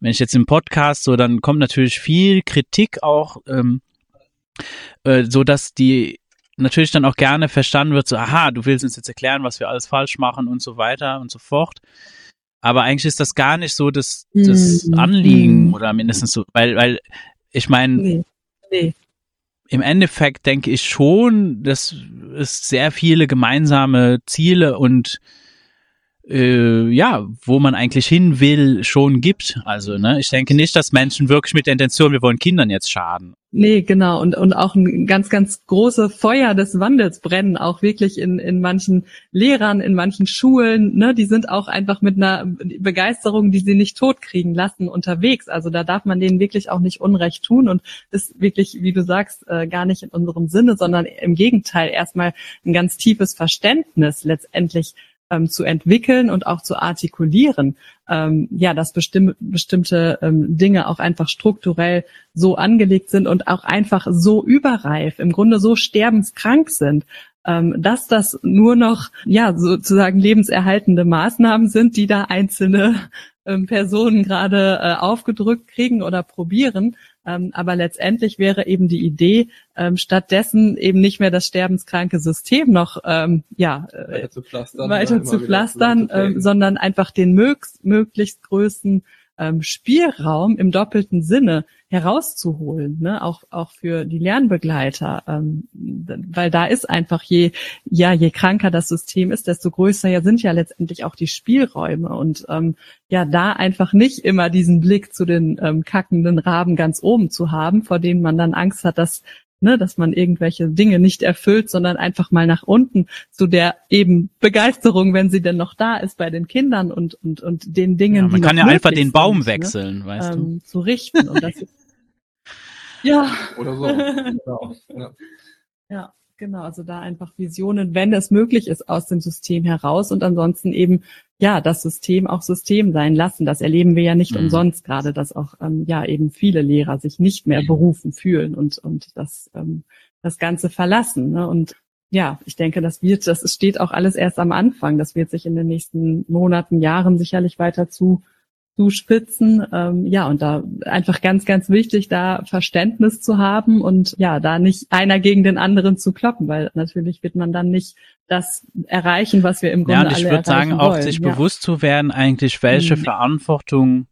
A: wenn ich jetzt im Podcast so, dann kommt natürlich viel Kritik auch ähm, äh, so dass die natürlich dann auch gerne verstanden wird, so, aha, du willst uns jetzt erklären, was wir alles falsch machen und so weiter und so fort. Aber eigentlich ist das gar nicht so das, das mhm. Anliegen mhm. oder mindestens so, weil, weil ich meine, nee. nee. im Endeffekt denke ich schon, dass es sehr viele gemeinsame Ziele und äh, ja, wo man eigentlich hin will, schon gibt. Also, ne, ich denke nicht, dass Menschen wirklich mit der Intention, wir wollen Kindern jetzt schaden.
B: Nee, genau. Und, und auch ein ganz, ganz große Feuer des Wandels brennen auch wirklich in, in manchen Lehrern, in manchen Schulen. Ne? Die sind auch einfach mit einer Begeisterung, die sie nicht totkriegen lassen, unterwegs. Also da darf man denen wirklich auch nicht Unrecht tun und ist wirklich, wie du sagst, äh, gar nicht in unserem Sinne, sondern im Gegenteil erstmal ein ganz tiefes Verständnis letztendlich ähm, zu entwickeln und auch zu artikulieren, ähm, ja, dass bestimm bestimmte ähm, Dinge auch einfach strukturell so angelegt sind und auch einfach so überreif, im Grunde so sterbenskrank sind, ähm, dass das nur noch ja sozusagen lebenserhaltende Maßnahmen sind, die da einzelne ähm, Personen gerade äh, aufgedrückt kriegen oder probieren. Ähm, aber letztendlich wäre eben die Idee, ähm, stattdessen eben nicht mehr das sterbenskranke System noch ähm, ja, äh, weiter zu pflastern, weiter zu pflastern sondern einfach den möglichst größten ähm, Spielraum im doppelten Sinne herauszuholen, ne? auch auch für die Lernbegleiter, ähm, weil da ist einfach je ja je kranker das System ist, desto größer ja sind ja letztendlich auch die Spielräume und ähm, ja da einfach nicht immer diesen Blick zu den ähm, kackenden Raben ganz oben zu haben, vor denen man dann Angst hat, dass ne, dass man irgendwelche Dinge nicht erfüllt, sondern einfach mal nach unten zu der eben Begeisterung, wenn sie denn noch da ist bei den Kindern und und und den Dingen, ja,
A: man
B: die
A: kann ja einfach den Baum sind, ne, wechseln, ne? weißt ähm,
B: du, zu richten und das ist, ja
C: oder so. genau.
B: ja. ja. Genau, also da einfach Visionen, wenn es möglich ist, aus dem System heraus und ansonsten eben ja das System auch System sein lassen. Das erleben wir ja nicht mhm. umsonst gerade, dass auch ähm, ja eben viele Lehrer sich nicht mehr berufen fühlen und und das ähm, das Ganze verlassen. Ne? Und ja, ich denke, das wird, das steht auch alles erst am Anfang. Das wird sich in den nächsten Monaten, Jahren sicherlich weiter zu zuspitzen. Ähm, ja, und da einfach ganz, ganz wichtig, da Verständnis zu haben und ja, da nicht einer gegen den anderen zu kloppen, weil natürlich wird man dann nicht das erreichen, was wir im Grunde
A: Ja, und ich würde sagen,
B: wollen.
A: auch sich ja. bewusst zu werden, eigentlich, welche mhm. Verantwortung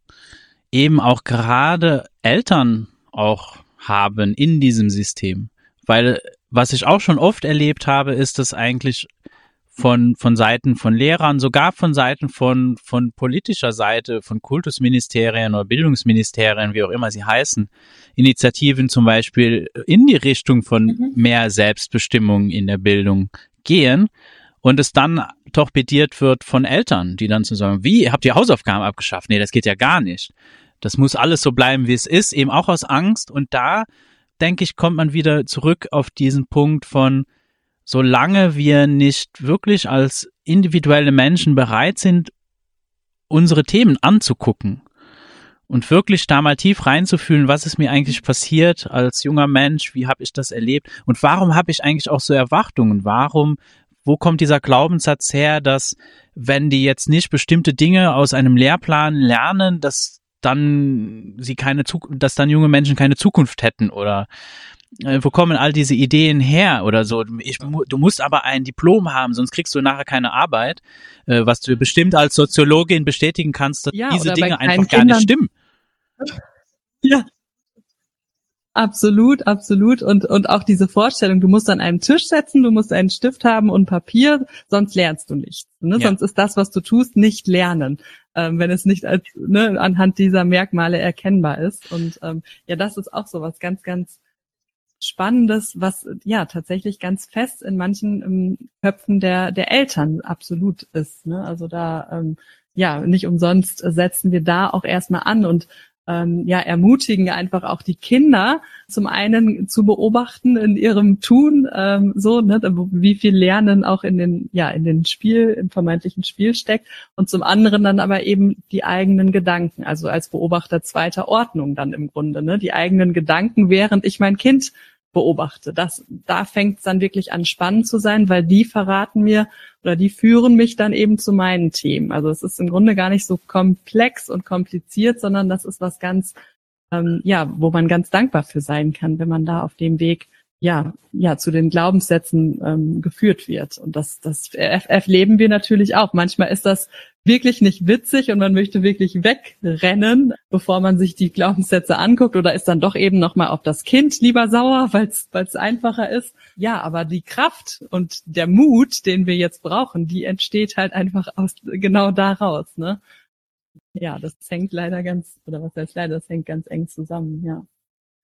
A: eben auch gerade Eltern auch haben in diesem System. Weil was ich auch schon oft erlebt habe, ist, dass eigentlich von, von Seiten von Lehrern, sogar von Seiten von, von politischer Seite, von Kultusministerien oder Bildungsministerien, wie auch immer sie heißen, Initiativen zum Beispiel in die Richtung von mhm. mehr Selbstbestimmung in der Bildung gehen und es dann torpediert wird von Eltern, die dann zu sagen, wie, habt ihr Hausaufgaben abgeschafft? Nee, das geht ja gar nicht. Das muss alles so bleiben, wie es ist, eben auch aus Angst. Und da, denke ich, kommt man wieder zurück auf diesen Punkt von, solange wir nicht wirklich als individuelle Menschen bereit sind, unsere Themen anzugucken und wirklich da mal tief reinzufühlen, was ist mir eigentlich passiert als junger Mensch, wie habe ich das erlebt und warum habe ich eigentlich auch so Erwartungen, warum, wo kommt dieser Glaubenssatz her, dass wenn die jetzt nicht bestimmte Dinge aus einem Lehrplan lernen, dass dann sie keine, dass dann junge Menschen keine Zukunft hätten oder äh, wo kommen all diese Ideen her oder so? Ich, du musst aber ein Diplom haben, sonst kriegst du nachher keine Arbeit, äh, was du bestimmt als Soziologin bestätigen kannst, dass ja, diese Dinge einfach gar nicht stimmen.
B: Ja. Absolut, absolut. Und, und auch diese Vorstellung, du musst an einem Tisch setzen, du musst einen Stift haben und Papier, sonst lernst du nichts. Ne? Ja. Sonst ist das, was du tust, nicht lernen, ähm, wenn es nicht als ne, anhand dieser Merkmale erkennbar ist. Und ähm, ja, das ist auch so was ganz, ganz Spannendes, was ja tatsächlich ganz fest in manchen ähm, Köpfen der, der Eltern absolut ist. Ne? Also da, ähm, ja, nicht umsonst setzen wir da auch erstmal an und ähm, ja, ermutigen einfach auch die Kinder zum einen zu beobachten in ihrem Tun, ähm, so, ne, wie viel Lernen auch in den, ja, in den Spiel, im vermeintlichen Spiel steckt. Und zum anderen dann aber eben die eigenen Gedanken, also als Beobachter zweiter Ordnung dann im Grunde, ne, die eigenen Gedanken, während ich mein Kind beobachte. Das, da fängt es dann wirklich an spannend zu sein, weil die verraten mir oder die führen mich dann eben zu meinen Themen. Also es ist im Grunde gar nicht so komplex und kompliziert, sondern das ist was ganz, ähm, ja, wo man ganz dankbar für sein kann, wenn man da auf dem Weg ja, ja, zu den Glaubenssätzen ähm, geführt wird. Und das, das erleben wir natürlich auch. Manchmal ist das wirklich nicht witzig und man möchte wirklich wegrennen, bevor man sich die Glaubenssätze anguckt oder ist dann doch eben nochmal auf das Kind lieber sauer, weil es einfacher ist. Ja, aber die Kraft und der Mut, den wir jetzt brauchen, die entsteht halt einfach aus genau daraus. Ne? Ja, das hängt leider ganz, oder was heißt leider, das hängt ganz eng zusammen, ja.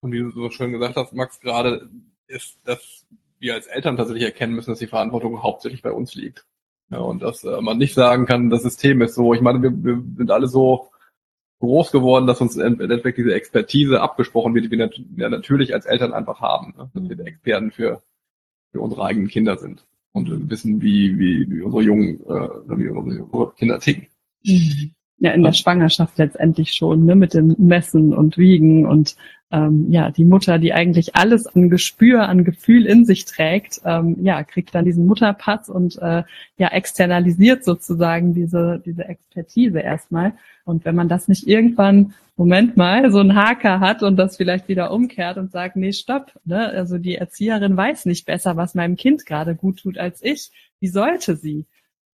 C: Und wie du so schön gesagt hast, Max, gerade ist, dass wir als Eltern tatsächlich erkennen müssen, dass die Verantwortung hauptsächlich bei uns liegt. Ja, und dass äh, man nicht sagen kann, das System ist so. Ich meine, wir, wir sind alle so groß geworden, dass uns im Endeffekt diese Expertise abgesprochen wird, die wir nat ja, natürlich als Eltern einfach haben. Ne? Dass wir Experten für, für unsere eigenen Kinder sind und wissen, wie, wie, wie unsere jungen, äh, wie unsere Kinder ticken.
B: Ja, in der Schwangerschaft letztendlich schon, ne, mit dem Messen und Wiegen und ähm, ja, die Mutter, die eigentlich alles an Gespür, an Gefühl in sich trägt, ähm, ja, kriegt dann diesen Mutterpass und äh, ja, externalisiert sozusagen diese, diese Expertise erstmal. Und wenn man das nicht irgendwann, Moment mal, so einen Haker hat und das vielleicht wieder umkehrt und sagt, nee, stopp, ne? also die Erzieherin weiß nicht besser, was meinem Kind gerade gut tut als ich. Wie sollte sie?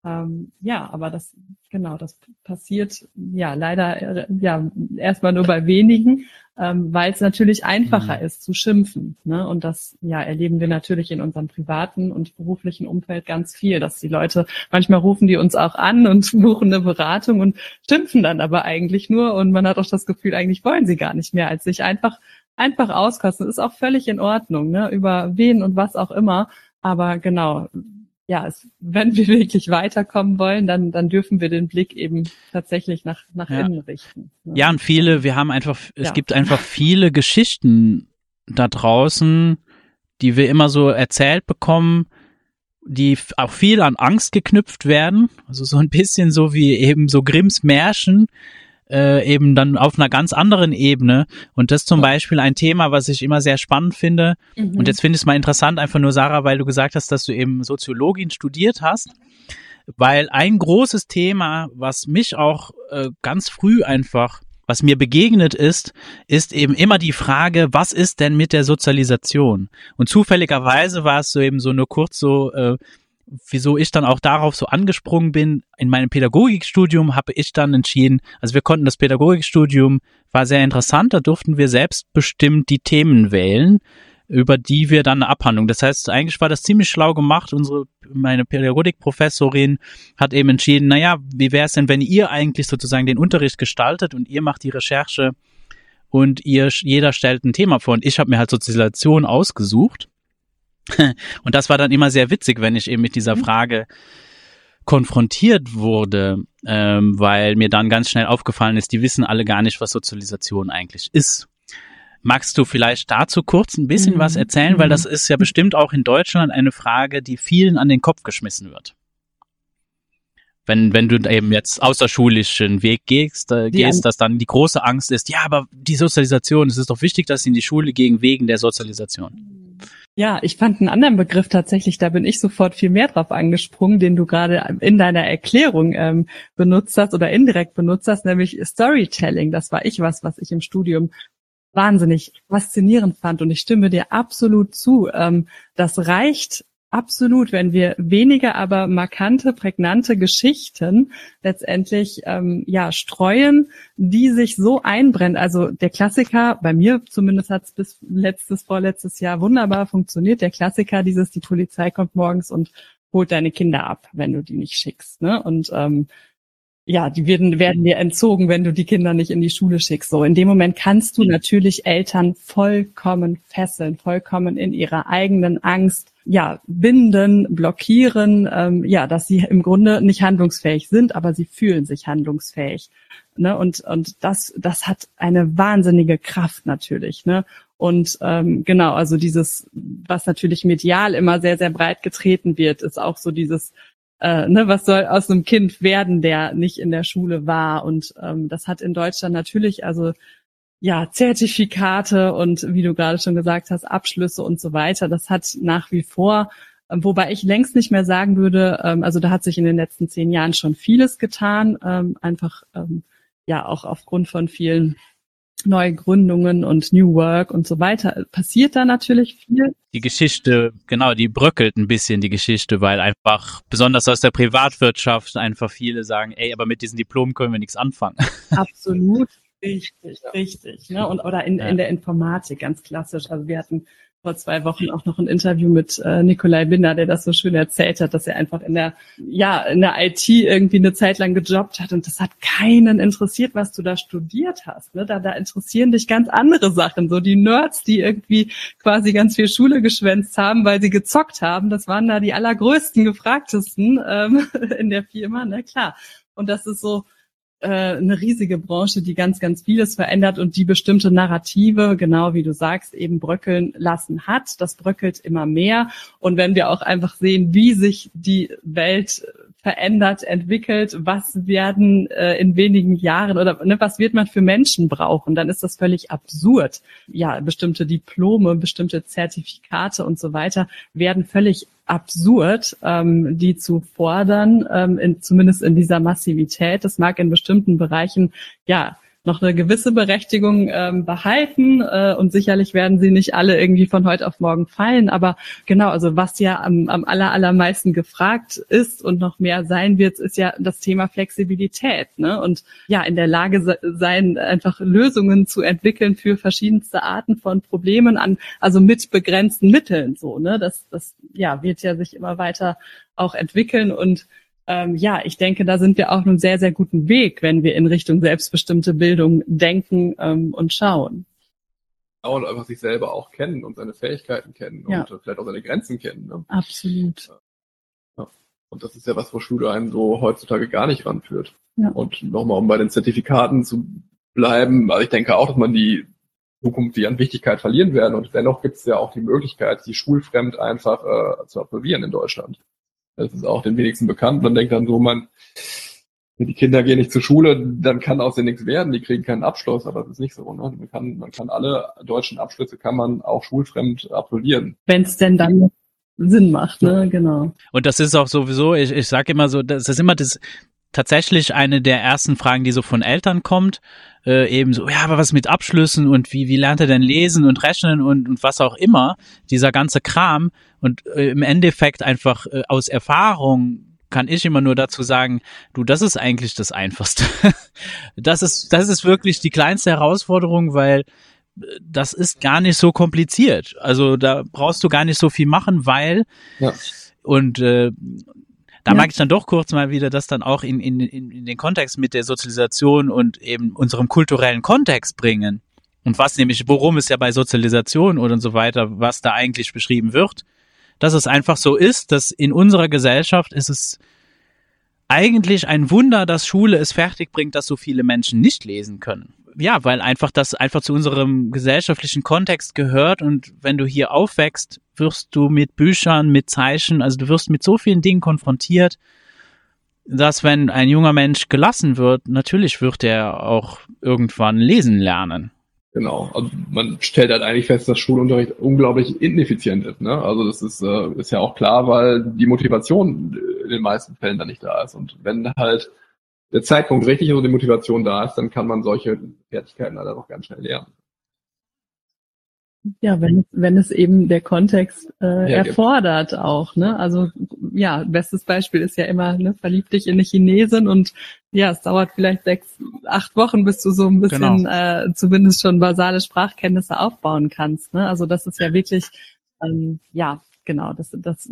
B: Ähm, ja, aber das, genau, das passiert ja leider äh, ja erstmal nur bei wenigen, ähm, weil es natürlich einfacher mhm. ist zu schimpfen. Ne? Und das ja erleben wir natürlich in unserem privaten und beruflichen Umfeld ganz viel, dass die Leute manchmal rufen die uns auch an und buchen eine Beratung und schimpfen dann aber eigentlich nur und man hat auch das Gefühl, eigentlich wollen sie gar nicht mehr, als sich einfach einfach auskosten. Ist auch völlig in Ordnung, ne? über wen und was auch immer. Aber genau, ja, es, wenn wir wirklich weiterkommen wollen, dann, dann dürfen wir den Blick eben tatsächlich nach, nach ja. innen richten.
A: Ne? Ja, und viele, wir haben einfach, es ja. gibt einfach viele Geschichten da draußen, die wir immer so erzählt bekommen, die auch viel an Angst geknüpft werden. Also so ein bisschen so wie eben so Grimms Märchen, äh, eben dann auf einer ganz anderen Ebene. Und das zum Beispiel ein Thema, was ich immer sehr spannend finde. Mhm. Und jetzt finde ich es mal interessant, einfach nur, Sarah, weil du gesagt hast, dass du eben Soziologin studiert hast. Weil ein großes Thema, was mich auch äh, ganz früh einfach was mir begegnet ist, ist eben immer die Frage, was ist denn mit der Sozialisation? Und zufälligerweise war es so eben so nur kurz so, äh, wieso ich dann auch darauf so angesprungen bin, in meinem Pädagogikstudium habe ich dann entschieden, also wir konnten das Pädagogikstudium, war sehr interessant, da durften wir selbstbestimmt die Themen wählen, über die wir dann eine Abhandlung. Das heißt, eigentlich war das ziemlich schlau gemacht. Unsere, meine Pädagogikprofessorin hat eben entschieden, naja, wie wäre es denn, wenn ihr eigentlich sozusagen den Unterricht gestaltet und ihr macht die Recherche und ihr, jeder stellt ein Thema vor und ich habe mir halt Sozialisation ausgesucht Und das war dann immer sehr witzig, wenn ich eben mit dieser mhm. Frage konfrontiert wurde, ähm, weil mir dann ganz schnell aufgefallen ist, die wissen alle gar nicht, was Sozialisation eigentlich ist. Magst du vielleicht dazu kurz ein bisschen mhm. was erzählen, weil das mhm. ist ja bestimmt auch in Deutschland eine Frage, die vielen an den Kopf geschmissen wird. Wenn, wenn du eben jetzt außerschulischen Weg gehst, äh, gehst, dass dann die große Angst ist, ja, aber die Sozialisation, es ist doch wichtig, dass sie in die Schule gehen wegen der Sozialisation.
B: Ja, ich fand einen anderen Begriff tatsächlich, da bin ich sofort viel mehr drauf angesprungen, den du gerade in deiner Erklärung ähm, benutzt hast oder indirekt benutzt hast, nämlich Storytelling. Das war ich was, was ich im Studium wahnsinnig faszinierend fand und ich stimme dir absolut zu. Ähm, das reicht Absolut, wenn wir weniger, aber markante, prägnante Geschichten letztendlich ähm, ja streuen, die sich so einbrennen. Also der Klassiker, bei mir zumindest hat es bis letztes, vorletztes Jahr wunderbar funktioniert. Der Klassiker, dieses die Polizei kommt morgens und holt deine Kinder ab, wenn du die nicht schickst. Ne? Und ähm, ja, die werden, werden dir entzogen, wenn du die Kinder nicht in die Schule schickst. So, in dem Moment kannst du natürlich Eltern vollkommen fesseln, vollkommen in ihrer eigenen Angst ja, binden, blockieren, ähm, ja, dass sie im Grunde nicht handlungsfähig sind, aber sie fühlen sich handlungsfähig. Ne? Und, und das, das hat eine wahnsinnige Kraft natürlich. Ne? Und ähm, genau, also dieses, was natürlich medial immer sehr, sehr breit getreten wird, ist auch so dieses, äh, ne, was soll aus einem Kind werden, der nicht in der Schule war. Und ähm, das hat in Deutschland natürlich, also ja, Zertifikate und wie du gerade schon gesagt hast, Abschlüsse und so weiter. Das hat nach wie vor, ähm, wobei ich längst nicht mehr sagen würde, ähm, also da hat sich in den letzten zehn Jahren schon vieles getan, ähm, einfach ja auch aufgrund von vielen Neugründungen und New Work und so weiter passiert da natürlich viel.
A: Die Geschichte, genau, die bröckelt ein bisschen die Geschichte, weil einfach besonders aus der Privatwirtschaft einfach viele sagen, ey, aber mit diesem Diplom können wir nichts anfangen.
B: Absolut. Richtig, richtig. Ne? Und, oder in, ja. in der Informatik, ganz klassisch. Also wir hatten vor zwei Wochen auch noch ein Interview mit äh, Nikolai Binder, der das so schön erzählt hat, dass er einfach in der, ja, in der IT irgendwie eine Zeit lang gejobbt hat und das hat keinen interessiert, was du da studiert hast. Ne? Da, da interessieren dich ganz andere Sachen. So die Nerds, die irgendwie quasi ganz viel Schule geschwänzt haben, weil sie gezockt haben, das waren da die allergrößten, gefragtesten ähm, in der Firma, ne, klar. Und das ist so, eine riesige Branche, die ganz, ganz vieles verändert und die bestimmte Narrative, genau wie du sagst, eben bröckeln lassen hat. Das bröckelt immer mehr. Und wenn wir auch einfach sehen, wie sich die Welt verändert, entwickelt, was werden äh, in wenigen Jahren oder ne, was wird man für Menschen brauchen, dann ist das völlig absurd. Ja, bestimmte Diplome, bestimmte Zertifikate und so weiter werden völlig absurd, ähm, die zu fordern, ähm, in, zumindest in dieser Massivität. Das mag in bestimmten Bereichen ja noch eine gewisse Berechtigung ähm, behalten äh, und sicherlich werden sie nicht alle irgendwie von heute auf morgen fallen, aber genau, also was ja am, am aller, allermeisten gefragt ist und noch mehr sein wird, ist ja das Thema Flexibilität ne? und ja, in der Lage sein, einfach Lösungen zu entwickeln für verschiedenste Arten von Problemen an, also mit begrenzten Mitteln so, ne? Das, das ja, wird ja sich immer weiter auch entwickeln und ähm, ja, ich denke, da sind wir auf einem sehr, sehr guten Weg, wenn wir in Richtung selbstbestimmte Bildung denken ähm, und schauen.
C: Und einfach sich selber auch kennen und seine Fähigkeiten kennen ja. und vielleicht auch seine Grenzen kennen. Ne?
B: Absolut.
C: Ja. Und das ist ja was, wo Schule einen so heutzutage gar nicht ranführt. Ja. Und nochmal, um bei den Zertifikaten zu bleiben, also ich denke auch, dass man die Zukunft die an Wichtigkeit verlieren werden. Und dennoch gibt es ja auch die Möglichkeit, die schulfremd einfach äh, zu absolvieren in Deutschland. Das ist auch den wenigsten bekannt. Man denkt dann so, man, die Kinder gehen nicht zur Schule, dann kann aus denen nichts werden, die kriegen keinen Abschluss, aber das ist nicht so. Ne? Man, kann, man kann alle deutschen Abschlüsse kann man auch schulfremd absolvieren.
B: Wenn es denn dann Sinn macht, ne, genau.
A: Und das ist auch sowieso, ich, ich sage immer so, das ist immer das tatsächlich eine der ersten Fragen, die so von Eltern kommt, äh, eben so, ja, aber was mit Abschlüssen und wie, wie lernt er denn lesen und rechnen und, und was auch immer, dieser ganze Kram und äh, im Endeffekt einfach äh, aus Erfahrung kann ich immer nur dazu sagen, du, das ist eigentlich das Einfachste. das ist, das ist wirklich die kleinste Herausforderung, weil äh, das ist gar nicht so kompliziert. Also da brauchst du gar nicht so viel machen, weil ja. und äh, da ja. mag ich dann doch kurz mal wieder das dann auch in, in, in, in den Kontext mit der Sozialisation und eben unserem kulturellen Kontext bringen. Und was nämlich, worum es ja bei Sozialisation und so weiter, was da eigentlich beschrieben wird, dass es einfach so ist, dass in unserer Gesellschaft ist es eigentlich ein Wunder, dass Schule es fertig bringt, dass so viele Menschen nicht lesen können. Ja, weil einfach das einfach zu unserem gesellschaftlichen Kontext gehört und wenn du hier aufwächst, wirst du mit Büchern, mit Zeichen, also du wirst mit so vielen Dingen konfrontiert, dass wenn ein junger Mensch gelassen wird, natürlich wird er auch irgendwann lesen lernen.
C: Genau, also man stellt halt eigentlich fest, dass Schulunterricht unglaublich ineffizient ist. Ne? Also das ist, äh, ist ja auch klar, weil die Motivation in den meisten Fällen da nicht da ist. Und wenn halt der Zeitpunkt richtig ist und die Motivation da ist, dann kann man solche Fertigkeiten halt auch ganz schnell lernen.
B: Ja, wenn, wenn es eben der Kontext äh, ja, erfordert gibt. auch, ne? Also ja, bestes Beispiel ist ja immer, ne, verlieb dich in eine Chinesin und ja, es dauert vielleicht sechs, acht Wochen, bis du so ein bisschen genau. äh, zumindest schon basale Sprachkenntnisse aufbauen kannst. Ne? Also das ist ja wirklich, ähm, ja, genau, das, das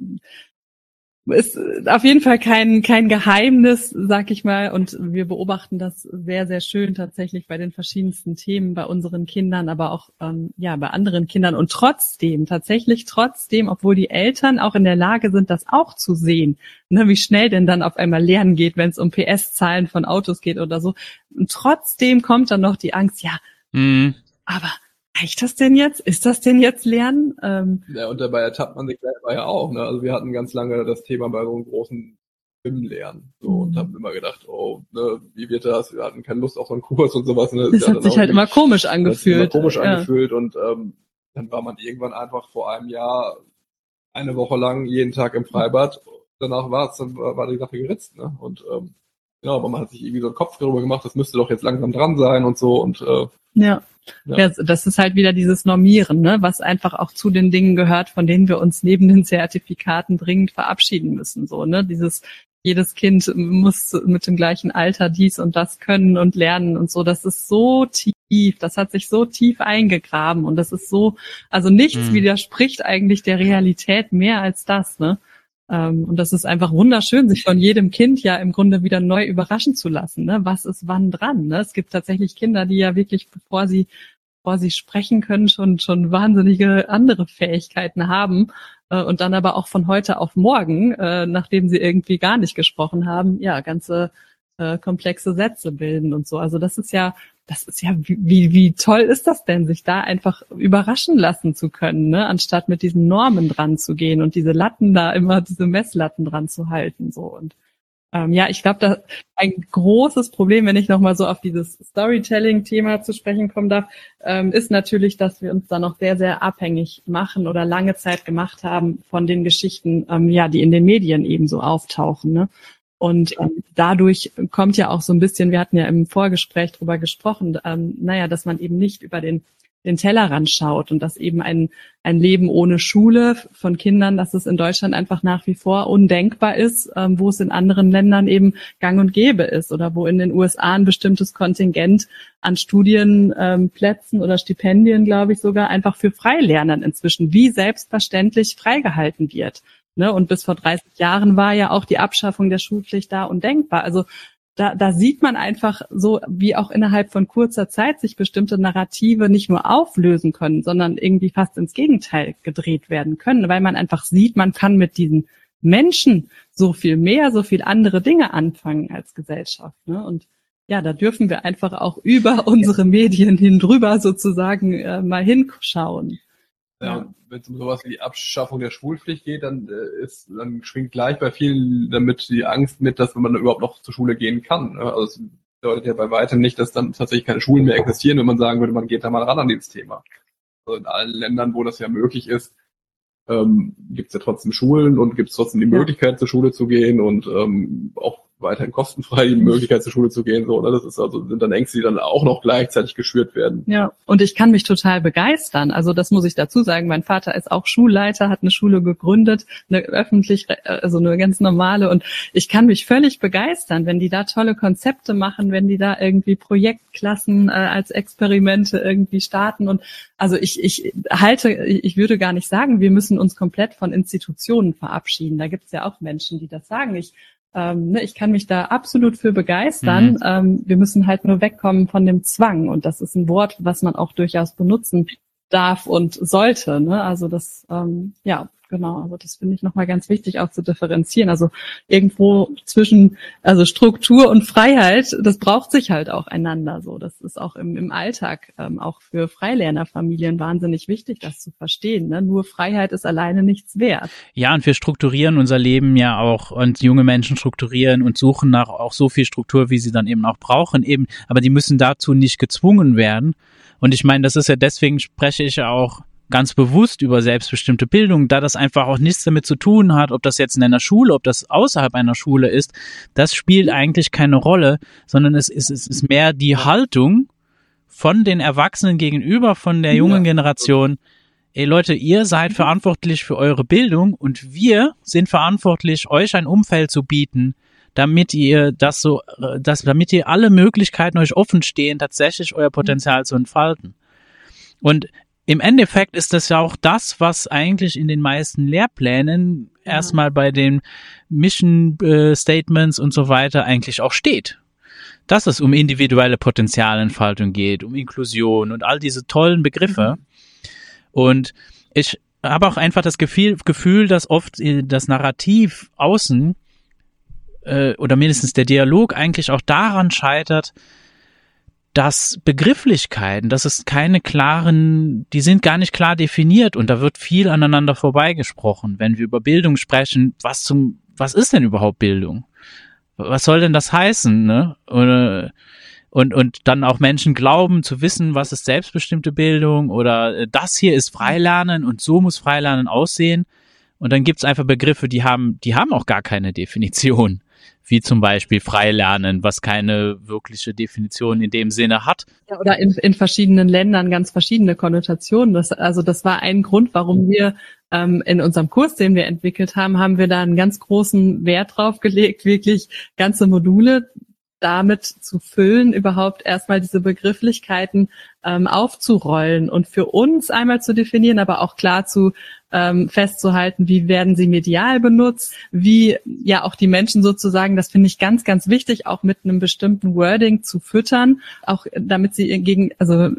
B: ist auf jeden Fall kein, kein Geheimnis, sag ich mal. Und wir beobachten das sehr, sehr schön tatsächlich bei den verschiedensten Themen bei unseren Kindern, aber auch ähm, ja bei anderen Kindern. Und trotzdem, tatsächlich trotzdem, obwohl die Eltern auch in der Lage sind, das auch zu sehen, ne, wie schnell denn dann auf einmal Lernen geht, wenn es um PS-Zahlen von Autos geht oder so. Und trotzdem kommt dann noch die Angst, ja, mhm. aber reicht das denn jetzt? Ist das denn jetzt Lernen?
C: Ähm, ja, und dabei ertappt man sich selber ja auch. Ne? Also wir hatten ganz lange das Thema bei so einem großen Filmlernen so, mhm. und haben immer gedacht, oh, ne, wie wird das? Wir hatten keine Lust auf so einen Kurs und sowas. Ne?
B: Das, das hat sich halt immer komisch angefühlt.
C: Immer komisch ja. angefühlt und ähm, dann war man irgendwann einfach vor einem Jahr eine Woche lang jeden Tag im Freibad. Danach war es, dann war die Sache geritzt. Ne? Und ähm, genau, aber man hat sich irgendwie so einen Kopf darüber gemacht, das müsste doch jetzt langsam dran sein und so und äh,
B: ja. Ja. Das ist halt wieder dieses Normieren, ne, was einfach auch zu den Dingen gehört, von denen wir uns neben den Zertifikaten dringend verabschieden müssen. So, ne, dieses jedes Kind muss mit dem gleichen Alter dies und das können und lernen und so. Das ist so tief, das hat sich so tief eingegraben und das ist so, also nichts mhm. widerspricht eigentlich der Realität mehr als das, ne? Ähm, und das ist einfach wunderschön, sich von jedem Kind ja im Grunde wieder neu überraschen zu lassen. Ne? Was ist wann dran? Ne? Es gibt tatsächlich Kinder, die ja wirklich, bevor sie, bevor sie sprechen können, schon, schon wahnsinnige andere Fähigkeiten haben äh, und dann aber auch von heute auf morgen, äh, nachdem sie irgendwie gar nicht gesprochen haben, ja, ganze äh, komplexe Sätze bilden und so. Also das ist ja das ist ja, wie, wie toll ist das denn, sich da einfach überraschen lassen zu können, ne? anstatt mit diesen Normen dran zu gehen und diese Latten da immer, diese Messlatten dran zu halten, so. Und Ähm, ja, ich glaube, da ein großes Problem, wenn ich nochmal so auf dieses Storytelling-Thema zu sprechen kommen darf, ähm, ist natürlich, dass wir uns da noch sehr, sehr abhängig machen oder lange Zeit gemacht haben von den Geschichten, ähm, ja, die in den Medien eben so auftauchen. Ne? Und ähm, dadurch kommt ja auch so ein bisschen, wir hatten ja im Vorgespräch drüber gesprochen, ähm, naja, dass man eben nicht über den den Tellerrand schaut und dass eben ein, ein Leben ohne Schule von Kindern, dass es in Deutschland einfach nach wie vor undenkbar ist, ähm, wo es in anderen Ländern eben gang und gäbe ist oder wo in den USA ein bestimmtes Kontingent an Studienplätzen ähm, oder Stipendien, glaube ich, sogar einfach für Freilernern inzwischen wie selbstverständlich freigehalten wird. Ne? Und bis vor 30 Jahren war ja auch die Abschaffung der Schulpflicht da undenkbar. Also da, da sieht man einfach so, wie auch innerhalb von kurzer Zeit sich bestimmte Narrative nicht nur auflösen können, sondern irgendwie fast ins Gegenteil gedreht werden können, weil man einfach sieht, man kann mit diesen Menschen so viel mehr, so viel andere Dinge anfangen als Gesellschaft. Ne? Und ja, da dürfen wir einfach auch über unsere Medien hin drüber sozusagen äh, mal hinschauen.
C: Ja, wenn es um sowas wie die Abschaffung der Schulpflicht geht, dann äh, ist, dann schwingt gleich bei vielen damit die Angst mit, dass man überhaupt noch zur Schule gehen kann. Ne? Also es bedeutet ja bei weitem nicht, dass dann tatsächlich keine Schulen mehr existieren, wenn man sagen würde, man geht da mal ran an dieses Thema. Also in allen Ländern, wo das ja möglich ist, ähm, gibt es ja trotzdem Schulen und gibt es trotzdem die Möglichkeit, zur Schule zu gehen und ähm, auch weiterhin kostenfrei die Möglichkeit zur Schule zu gehen. So, ne? Das ist also sind dann Ängste, die dann auch noch gleichzeitig geschürt werden.
B: Ja, und ich kann mich total begeistern. Also das muss ich dazu sagen. Mein Vater ist auch Schulleiter, hat eine Schule gegründet, eine öffentlich, also eine ganz normale. Und ich kann mich völlig begeistern, wenn die da tolle Konzepte machen, wenn die da irgendwie Projektklassen äh, als Experimente irgendwie starten. Und also ich, ich halte, ich würde gar nicht sagen, wir müssen uns komplett von Institutionen verabschieden. Da gibt es ja auch Menschen, die das sagen. Ich ähm, ne, ich kann mich da absolut für begeistern. Mhm. Ähm, wir müssen halt nur wegkommen von dem Zwang. Und das ist ein Wort, was man auch durchaus benutzen darf und sollte. Ne? Also das, ähm, ja, genau. Also das finde ich nochmal ganz wichtig auch zu differenzieren. Also irgendwo zwischen, also Struktur und Freiheit, das braucht sich halt auch einander. So, das ist auch im, im Alltag ähm, auch für Freilernerfamilien wahnsinnig wichtig, das zu verstehen. Ne? Nur Freiheit ist alleine nichts wert.
A: Ja, und wir strukturieren unser Leben ja auch und junge Menschen strukturieren und suchen nach auch so viel Struktur, wie sie dann eben auch brauchen. Eben, aber die müssen dazu nicht gezwungen werden. Und ich meine, das ist ja deswegen spreche ich ja auch ganz bewusst über selbstbestimmte Bildung, da das einfach auch nichts damit zu tun hat, ob das jetzt in einer Schule, ob das außerhalb einer Schule ist, das spielt eigentlich keine Rolle, sondern es ist, es ist mehr die Haltung von den Erwachsenen gegenüber, von der jungen Generation. Ey Leute, ihr seid verantwortlich für eure Bildung und wir sind verantwortlich, euch ein Umfeld zu bieten, damit ihr das so, äh, das, damit ihr alle Möglichkeiten euch offen stehen, tatsächlich euer Potenzial zu entfalten. Und im Endeffekt ist das ja auch das, was eigentlich in den meisten Lehrplänen ja. erstmal bei den Mission äh, Statements und so weiter eigentlich auch steht. Dass es um individuelle Potenzialentfaltung geht, um Inklusion und all diese tollen Begriffe. Mhm. Und ich habe auch einfach das Gefühl, Gefühl, dass oft äh, das Narrativ außen äh, oder mindestens der Dialog eigentlich auch daran scheitert, dass Begrifflichkeiten, dass es keine klaren, die sind gar nicht klar definiert und da wird viel aneinander vorbeigesprochen. Wenn wir über Bildung sprechen, was zum, was ist denn überhaupt Bildung? Was soll denn das heißen, ne? Oder, und, und dann auch Menschen glauben zu wissen, was ist selbstbestimmte Bildung oder äh, das hier ist Freilernen und so muss Freilernen aussehen. Und dann gibt's einfach Begriffe, die haben, die haben auch gar keine Definition wie zum Beispiel Freilernen, was keine wirkliche Definition in dem Sinne hat.
B: Ja, oder in, in verschiedenen Ländern ganz verschiedene Konnotationen. Das, also das war ein Grund, warum wir ähm, in unserem Kurs, den wir entwickelt haben, haben wir da einen ganz großen Wert drauf gelegt, wirklich ganze Module damit zu füllen, überhaupt erstmal diese Begrifflichkeiten ähm, aufzurollen und für uns einmal zu definieren, aber auch klar zu ähm, festzuhalten, wie werden sie medial benutzt, wie ja auch die Menschen sozusagen, das finde ich ganz, ganz wichtig, auch mit einem bestimmten Wording zu füttern, auch damit sie gegen, also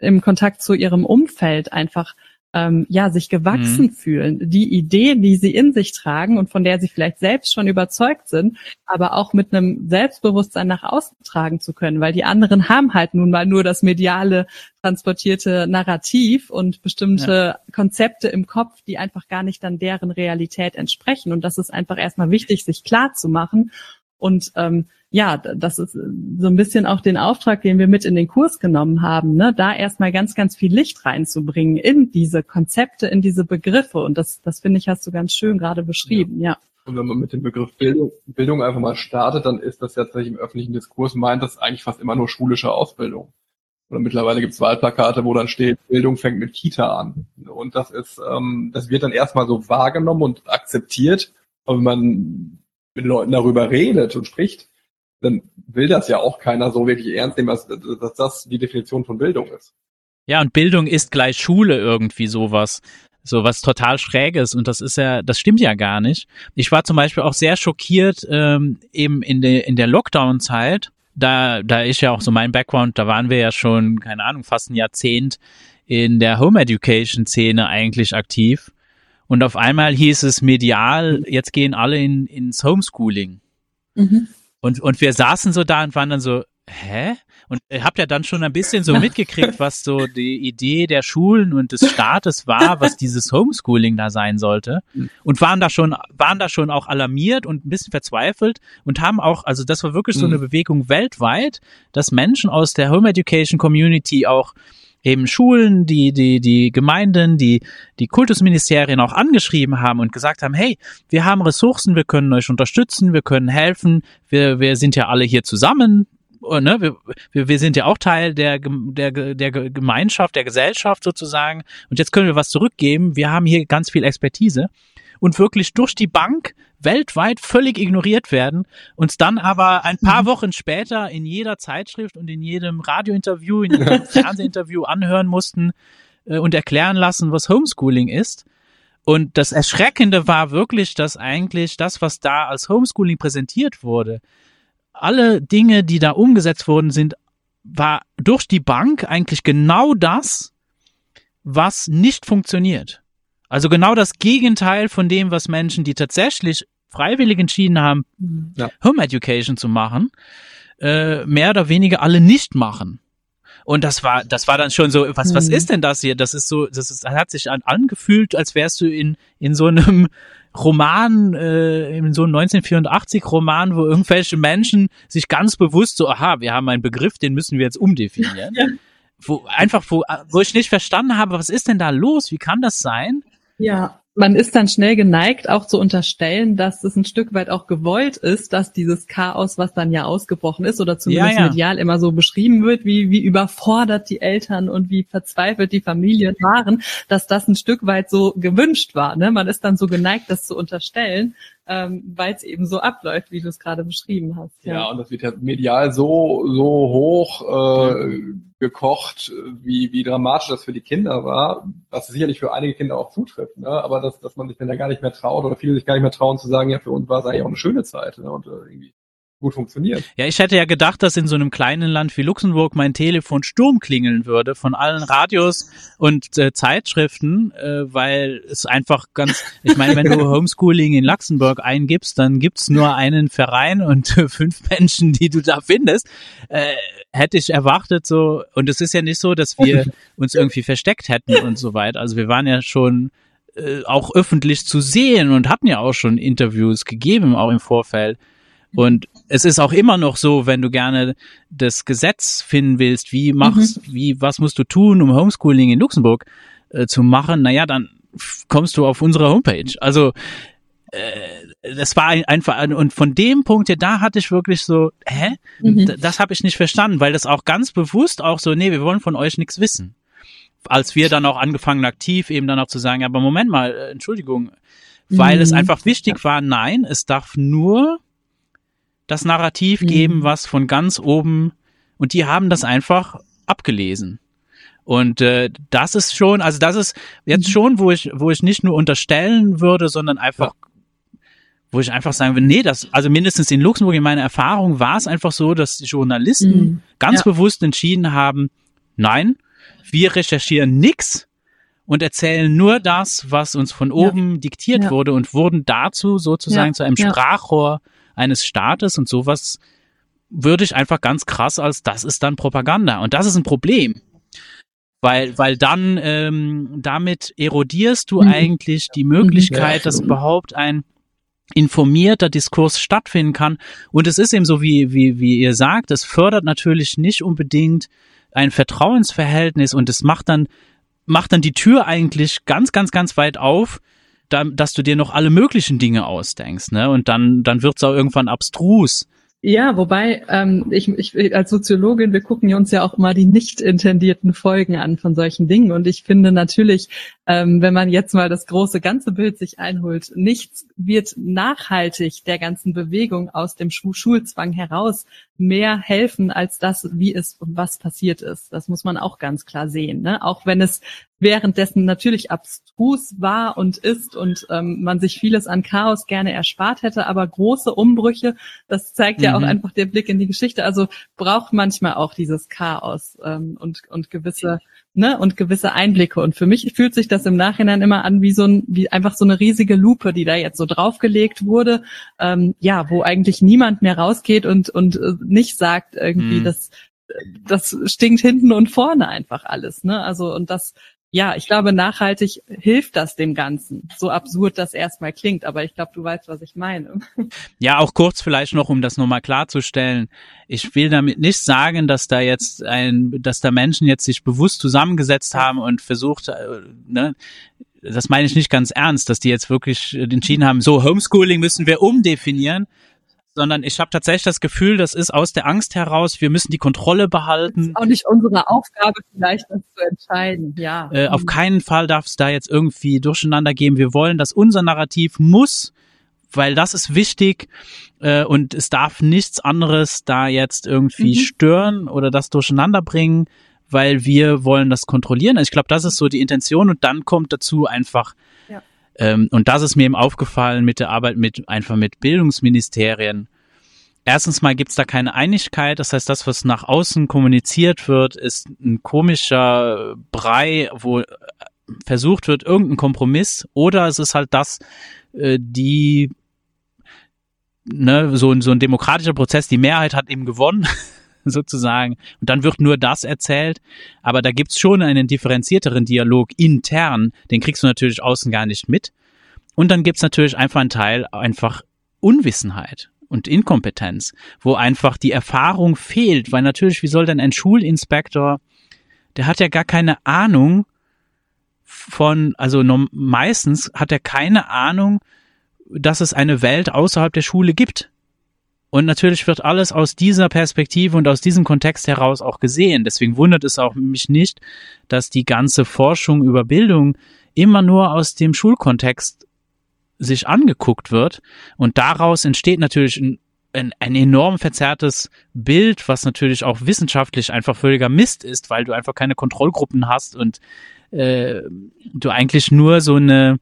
B: im Kontakt zu ihrem Umfeld einfach ähm, ja sich gewachsen mhm. fühlen, die Idee, die sie in sich tragen und von der sie vielleicht selbst schon überzeugt sind, aber auch mit einem Selbstbewusstsein nach außen tragen zu können, weil die anderen haben halt nun mal nur das mediale transportierte Narrativ und bestimmte ja. Konzepte im Kopf, die einfach gar nicht dann deren Realität entsprechen. Und das ist einfach erstmal wichtig, sich klar zu machen und ähm, ja, das ist so ein bisschen auch den Auftrag, den wir mit in den Kurs genommen haben, ne? da erstmal ganz, ganz viel Licht reinzubringen in diese Konzepte, in diese Begriffe. Und das, das finde ich, hast du ganz schön gerade beschrieben, ja. ja.
C: Und wenn man mit dem Begriff Bildung, Bildung einfach mal startet, dann ist das ja tatsächlich im öffentlichen Diskurs meint das eigentlich fast immer nur schulische Ausbildung. Oder mittlerweile gibt es Wahlplakate, wo dann steht, Bildung fängt mit Kita an. Und das ist, ähm, das wird dann erstmal so wahrgenommen und akzeptiert. Aber wenn man mit Leuten darüber redet und spricht, dann will das ja auch keiner so wirklich ernst nehmen, dass, dass das die Definition von Bildung ist.
A: Ja, und Bildung ist gleich Schule irgendwie sowas. So was total Schräges und das ist ja, das stimmt ja gar nicht. Ich war zum Beispiel auch sehr schockiert ähm, eben in der in der Lockdown-Zeit. Da da ist ja auch so mein Background. Da waren wir ja schon keine Ahnung fast ein Jahrzehnt in der Home Education Szene eigentlich aktiv und auf einmal hieß es medial, jetzt gehen alle in, ins Homeschooling. Mhm. Und, und wir saßen so da und waren dann so, hä? Und ihr habt ja dann schon ein bisschen so mitgekriegt, was so die Idee der Schulen und des Staates war, was dieses Homeschooling da sein sollte. Und waren da schon, waren da schon auch alarmiert und ein bisschen verzweifelt und haben auch, also das war wirklich so eine mhm. Bewegung weltweit, dass Menschen aus der Home Education Community auch eben Schulen, die, die, die Gemeinden, die, die Kultusministerien auch angeschrieben haben und gesagt haben, hey, wir haben Ressourcen, wir können euch unterstützen, wir können helfen, wir, wir sind ja alle hier zusammen, oh, ne, wir, wir sind ja auch Teil der, der, der Gemeinschaft, der Gesellschaft sozusagen. Und jetzt können wir was zurückgeben. Wir haben hier ganz viel Expertise und wirklich durch die Bank weltweit völlig ignoriert werden, uns dann aber ein paar mhm. Wochen später in jeder Zeitschrift und in jedem Radiointerview, in jedem Fernsehinterview anhören mussten äh, und erklären lassen, was Homeschooling ist. Und das Erschreckende war wirklich, dass eigentlich das, was da als Homeschooling präsentiert wurde, alle Dinge, die da umgesetzt wurden, sind, war durch die Bank eigentlich genau das, was nicht funktioniert. Also genau das Gegenteil von dem, was Menschen, die tatsächlich freiwillig entschieden haben, ja. Home Education zu machen, äh, mehr oder weniger alle nicht machen. Und das war, das war dann schon so, was, was mhm. ist denn das hier? Das ist so, das ist, das hat sich an, angefühlt, als wärst du in, in so einem Roman, äh, in so einem 1984 Roman, wo irgendwelche Menschen sich ganz bewusst so, aha, wir haben einen Begriff, den müssen wir jetzt umdefinieren. Ja. Wo, einfach, wo, wo ich nicht verstanden habe, was ist denn da los? Wie kann das sein?
B: Ja, man ist dann schnell geneigt, auch zu unterstellen, dass es ein Stück weit auch gewollt ist, dass dieses Chaos, was dann ja ausgebrochen ist oder zumindest ja, ja. medial immer so beschrieben wird, wie, wie überfordert die Eltern und wie verzweifelt die Familien waren, dass das ein Stück weit so gewünscht war. Ne? Man ist dann so geneigt, das zu unterstellen, ähm, weil es eben so abläuft, wie du es gerade beschrieben hast.
C: Ja. ja, und das wird ja medial so so hoch äh, gekocht, wie wie dramatisch das für die Kinder war, was sicherlich für einige Kinder auch zutrifft. Ne? Aber dass dass man sich dann da gar nicht mehr traut oder viele sich gar nicht mehr trauen zu sagen, ja für uns war es eigentlich auch eine schöne Zeit ne? und äh, irgendwie gut funktioniert.
A: Ja, ich hätte ja gedacht, dass in so einem kleinen Land wie Luxemburg mein Telefon Sturm klingeln würde von allen Radios und äh, Zeitschriften, äh, weil es einfach ganz, ich meine, wenn du Homeschooling in Luxemburg eingibst, dann gibt's nur einen Verein und äh, fünf Menschen, die du da findest. Äh, hätte ich erwartet so, und es ist ja nicht so, dass wir uns irgendwie versteckt hätten und so weiter. Also wir waren ja schon äh, auch öffentlich zu sehen und hatten ja auch schon Interviews gegeben, auch im Vorfeld. Und es ist auch immer noch so, wenn du gerne das Gesetz finden willst, wie machst, mhm. wie, was musst du tun, um Homeschooling in Luxemburg äh, zu machen, naja, dann kommst du auf unsere Homepage. Also äh, das war einfach und von dem Punkt her, da hatte ich wirklich so, hä, mhm. das habe ich nicht verstanden, weil das auch ganz bewusst auch so, nee, wir wollen von euch nichts wissen. Als wir dann auch angefangen aktiv eben dann auch zu sagen, aber Moment mal, äh, Entschuldigung, weil mhm. es einfach wichtig war, nein, es darf nur das Narrativ mhm. geben, was von ganz oben und die haben das einfach abgelesen. Und äh, das ist schon, also das ist jetzt mhm. schon, wo ich, wo ich nicht nur unterstellen würde, sondern einfach, ja. wo ich einfach sagen würde, nee, das, also mindestens in Luxemburg in meiner Erfahrung war es einfach so, dass die Journalisten mhm. ganz ja. bewusst entschieden haben, nein, wir recherchieren nix und erzählen nur das, was uns von oben ja. diktiert wurde und wurden dazu sozusagen zu einem Sprachrohr eines Staates und sowas würde ich einfach ganz krass als das ist dann Propaganda und das ist ein Problem. Weil, weil dann ähm, damit erodierst du mhm. eigentlich die Möglichkeit, dass überhaupt ein informierter Diskurs stattfinden kann. Und es ist eben so, wie, wie, wie ihr sagt, es fördert natürlich nicht unbedingt ein Vertrauensverhältnis und es macht dann, macht dann die Tür eigentlich ganz, ganz, ganz weit auf, da, dass du dir noch alle möglichen Dinge ausdenkst, ne? Und dann, dann wird's auch irgendwann abstrus.
B: Ja, wobei ähm, ich, ich als Soziologin, wir gucken uns ja auch immer die nicht intendierten Folgen an von solchen Dingen. Und ich finde natürlich, ähm, wenn man jetzt mal das große ganze Bild sich einholt, nichts wird nachhaltig der ganzen Bewegung aus dem Schulzwang heraus mehr helfen als das, wie es und was passiert ist. Das muss man auch ganz klar sehen. Ne? Auch wenn es währenddessen natürlich abstrus war und ist und ähm, man sich vieles an Chaos gerne erspart hätte, aber große Umbrüche, das zeigt mhm. ja auch mhm. einfach der Blick in die Geschichte. Also braucht manchmal auch dieses Chaos ähm, und, und gewisse ne, und gewisse Einblicke. Und für mich fühlt sich das im Nachhinein immer an wie so ein, wie einfach so eine riesige Lupe, die da jetzt so draufgelegt wurde, ähm, ja, wo eigentlich niemand mehr rausgeht und und äh, nicht sagt irgendwie, mhm. das das stinkt hinten und vorne einfach alles, ne? Also und das ja, ich glaube, nachhaltig hilft das dem Ganzen. So absurd das erstmal klingt, aber ich glaube, du weißt, was ich meine.
A: Ja, auch kurz vielleicht noch, um das nochmal klarzustellen. Ich will damit nicht sagen, dass da jetzt ein, dass da Menschen jetzt sich bewusst zusammengesetzt haben und versucht, äh, ne, das meine ich nicht ganz ernst, dass die jetzt wirklich entschieden haben, so Homeschooling müssen wir umdefinieren, sondern ich habe tatsächlich das Gefühl, das ist aus der Angst heraus, wir müssen die Kontrolle behalten. Das ist
B: auch nicht unsere Aufgabe, vielleicht das zu entscheiden, ja.
A: Äh, auf keinen Fall darf es da jetzt irgendwie durcheinander geben. Wir wollen, dass unser Narrativ muss, weil das ist wichtig äh, und es darf nichts anderes da jetzt irgendwie mhm. stören oder das durcheinander bringen, weil wir wollen das kontrollieren. Also ich glaube, das ist so die Intention und dann kommt dazu einfach ähm, und das ist mir eben aufgefallen mit der Arbeit mit einfach mit Bildungsministerien. Erstens mal gibt's da keine Einigkeit, das heißt, das, was nach außen kommuniziert wird, ist ein komischer Brei, wo äh, versucht wird, irgendein Kompromiss, oder es ist halt das, äh, die ne, so, so ein demokratischer Prozess, die Mehrheit hat eben gewonnen sozusagen. Und dann wird nur das erzählt. Aber da gibt's schon einen differenzierteren Dialog intern. Den kriegst du natürlich außen gar nicht mit. Und dann gibt's natürlich einfach einen Teil einfach Unwissenheit und Inkompetenz, wo einfach die Erfahrung fehlt, weil natürlich, wie soll denn ein Schulinspektor, der hat ja gar keine Ahnung von, also meistens hat er keine Ahnung, dass es eine Welt außerhalb der Schule gibt. Und natürlich wird alles aus dieser Perspektive und aus diesem Kontext heraus auch gesehen. Deswegen wundert es auch mich nicht, dass die ganze Forschung über Bildung immer nur aus dem Schulkontext sich angeguckt wird. Und daraus entsteht natürlich ein, ein, ein enorm verzerrtes Bild, was natürlich auch wissenschaftlich einfach völliger Mist ist, weil du einfach keine Kontrollgruppen hast und äh, du eigentlich nur so eine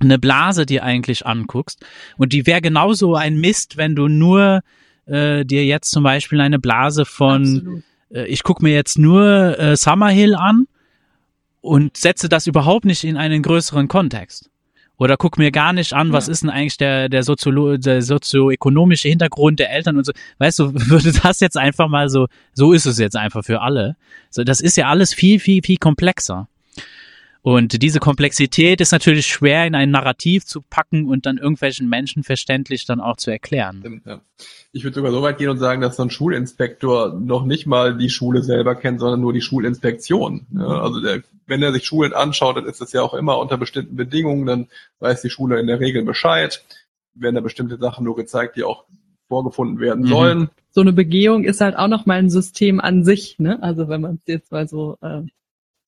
A: eine Blase dir eigentlich anguckst. Und die wäre genauso ein Mist, wenn du nur äh, dir jetzt zum Beispiel eine Blase von, äh, ich gucke mir jetzt nur äh, Summerhill an und setze das überhaupt nicht in einen größeren Kontext. Oder guck mir gar nicht an, was ist denn eigentlich der, der, Soziolo der sozioökonomische Hintergrund der Eltern und so. Weißt du, würde das jetzt einfach mal so, so ist es jetzt einfach für alle. So, das ist ja alles viel, viel, viel komplexer. Und diese Komplexität ist natürlich schwer in ein Narrativ zu packen und dann irgendwelchen Menschen verständlich dann auch zu erklären.
C: Ja. Ich würde sogar so weit gehen und sagen, dass so ein Schulinspektor noch nicht mal die Schule selber kennt, sondern nur die Schulinspektion. Ja, also der, wenn er sich Schulen anschaut, dann ist das ja auch immer unter bestimmten Bedingungen, dann weiß die Schule in der Regel Bescheid, werden da bestimmte Sachen nur gezeigt, die auch vorgefunden werden mhm. sollen.
B: So eine Begehung ist halt auch noch mal ein System an sich, ne? Also wenn man es jetzt mal so äh,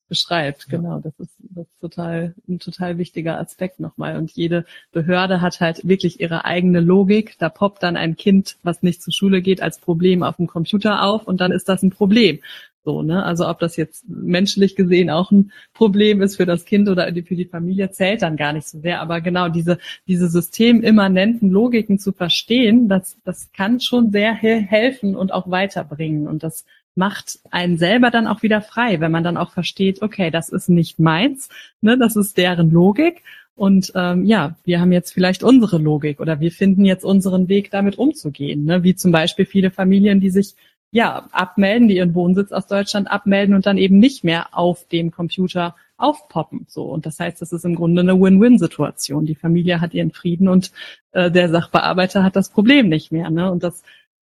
B: beschreibt. Ja. Genau, das ist, das ist total ein total wichtiger Aspekt nochmal. Und jede Behörde hat halt wirklich ihre eigene Logik. Da poppt dann ein Kind, was nicht zur Schule geht, als Problem auf dem Computer auf und dann ist das ein Problem. So, ne? Also ob das jetzt menschlich gesehen auch ein Problem ist für das Kind oder für die Familie, zählt dann gar nicht so sehr. Aber genau diese, diese systemimmanenten Logiken zu verstehen, das, das kann schon sehr helfen und auch weiterbringen. Und das macht einen selber dann auch wieder frei, wenn man dann auch versteht, okay, das ist nicht meins, ne, das ist deren Logik und ähm, ja, wir haben jetzt vielleicht unsere Logik oder wir finden jetzt unseren Weg, damit umzugehen. Ne? Wie zum Beispiel viele Familien, die sich ja abmelden, die ihren Wohnsitz aus Deutschland abmelden und dann eben nicht mehr auf dem Computer aufpoppen. So und das heißt, das ist im Grunde eine Win-Win-Situation. Die Familie hat ihren Frieden und äh, der Sachbearbeiter hat das Problem nicht mehr. Ne? Und das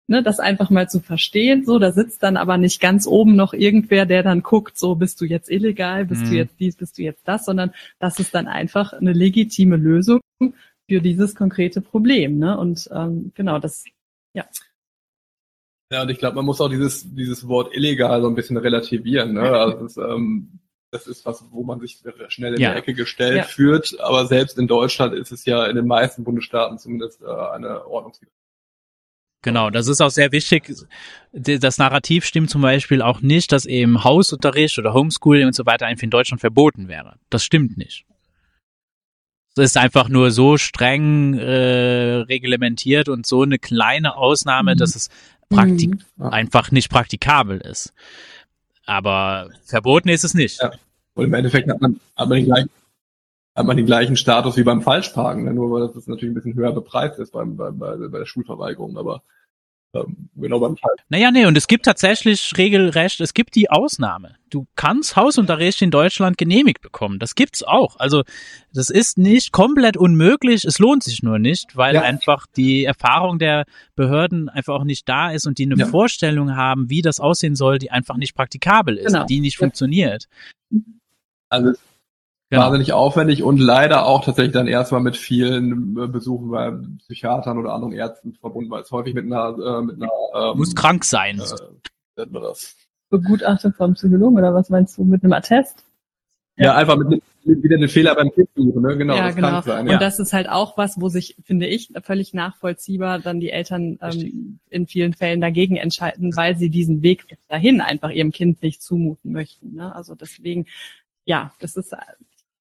B: ne, das einfach mal zu verstehen. So, da sitzt dann aber nicht ganz oben noch irgendwer, der dann guckt, so bist du jetzt illegal, bist mhm. du jetzt dies, bist du jetzt das, sondern das ist dann einfach eine legitime Lösung für dieses konkrete Problem. Ne? Und ähm, genau, das, ja.
C: Ja, und ich glaube, man muss auch dieses, dieses Wort illegal so ein bisschen relativieren. Ne? Also das, ähm, das ist was, wo man sich schnell in ja. die Ecke gestellt ja. führt. Aber selbst in Deutschland ist es ja in den meisten Bundesstaaten zumindest äh, eine Ordnungswidrigkeit.
A: Genau, das ist auch sehr wichtig. Das Narrativ stimmt zum Beispiel auch nicht, dass eben Hausunterricht oder Homeschooling und so weiter einfach in Deutschland verboten wäre. Das stimmt nicht. Es ist einfach nur so streng äh, reglementiert und so eine kleine Ausnahme, mhm. dass es praktik mhm. einfach nicht praktikabel ist. Aber verboten ist es nicht. Ja.
C: Und im Endeffekt hat man, hat man den gleichen, hat man den gleichen Status wie beim Falschparken, ne? nur weil das natürlich ein bisschen höher bepreist ist beim, beim, bei, bei der Schulverweigerung, aber ähm, genau beim Fall.
A: Naja, nee, und es gibt tatsächlich regelrecht, es gibt die Ausnahme. Du kannst Hausunterricht in Deutschland genehmigt bekommen. Das gibt's auch. Also das ist nicht komplett unmöglich, es lohnt sich nur nicht, weil ja. einfach die Erfahrung der Behörden einfach auch nicht da ist und die eine ja. Vorstellung haben, wie das aussehen soll, die einfach nicht praktikabel ist, genau. die nicht ja. funktioniert.
C: Also Genau. Wahnsinnig aufwendig und leider auch tatsächlich dann erstmal mit vielen äh, Besuchen bei Psychiatern oder anderen Ärzten verbunden, weil es häufig mit einer, äh, mit einer
A: ähm, muss krank sein.
B: Äh, das. Begutachtet vom Psychologen oder was meinst du mit einem Attest?
C: Ja, ja einfach mit, mit wieder den Fehler beim Kind suchen, ne? Genau.
B: Ja, das genau. Sein, ja. Und das ist halt auch was, wo sich, finde ich, völlig nachvollziehbar dann die Eltern ähm, in vielen Fällen dagegen entscheiden, weil sie diesen Weg dahin einfach ihrem Kind nicht zumuten möchten. Ne? Also deswegen, ja, das ist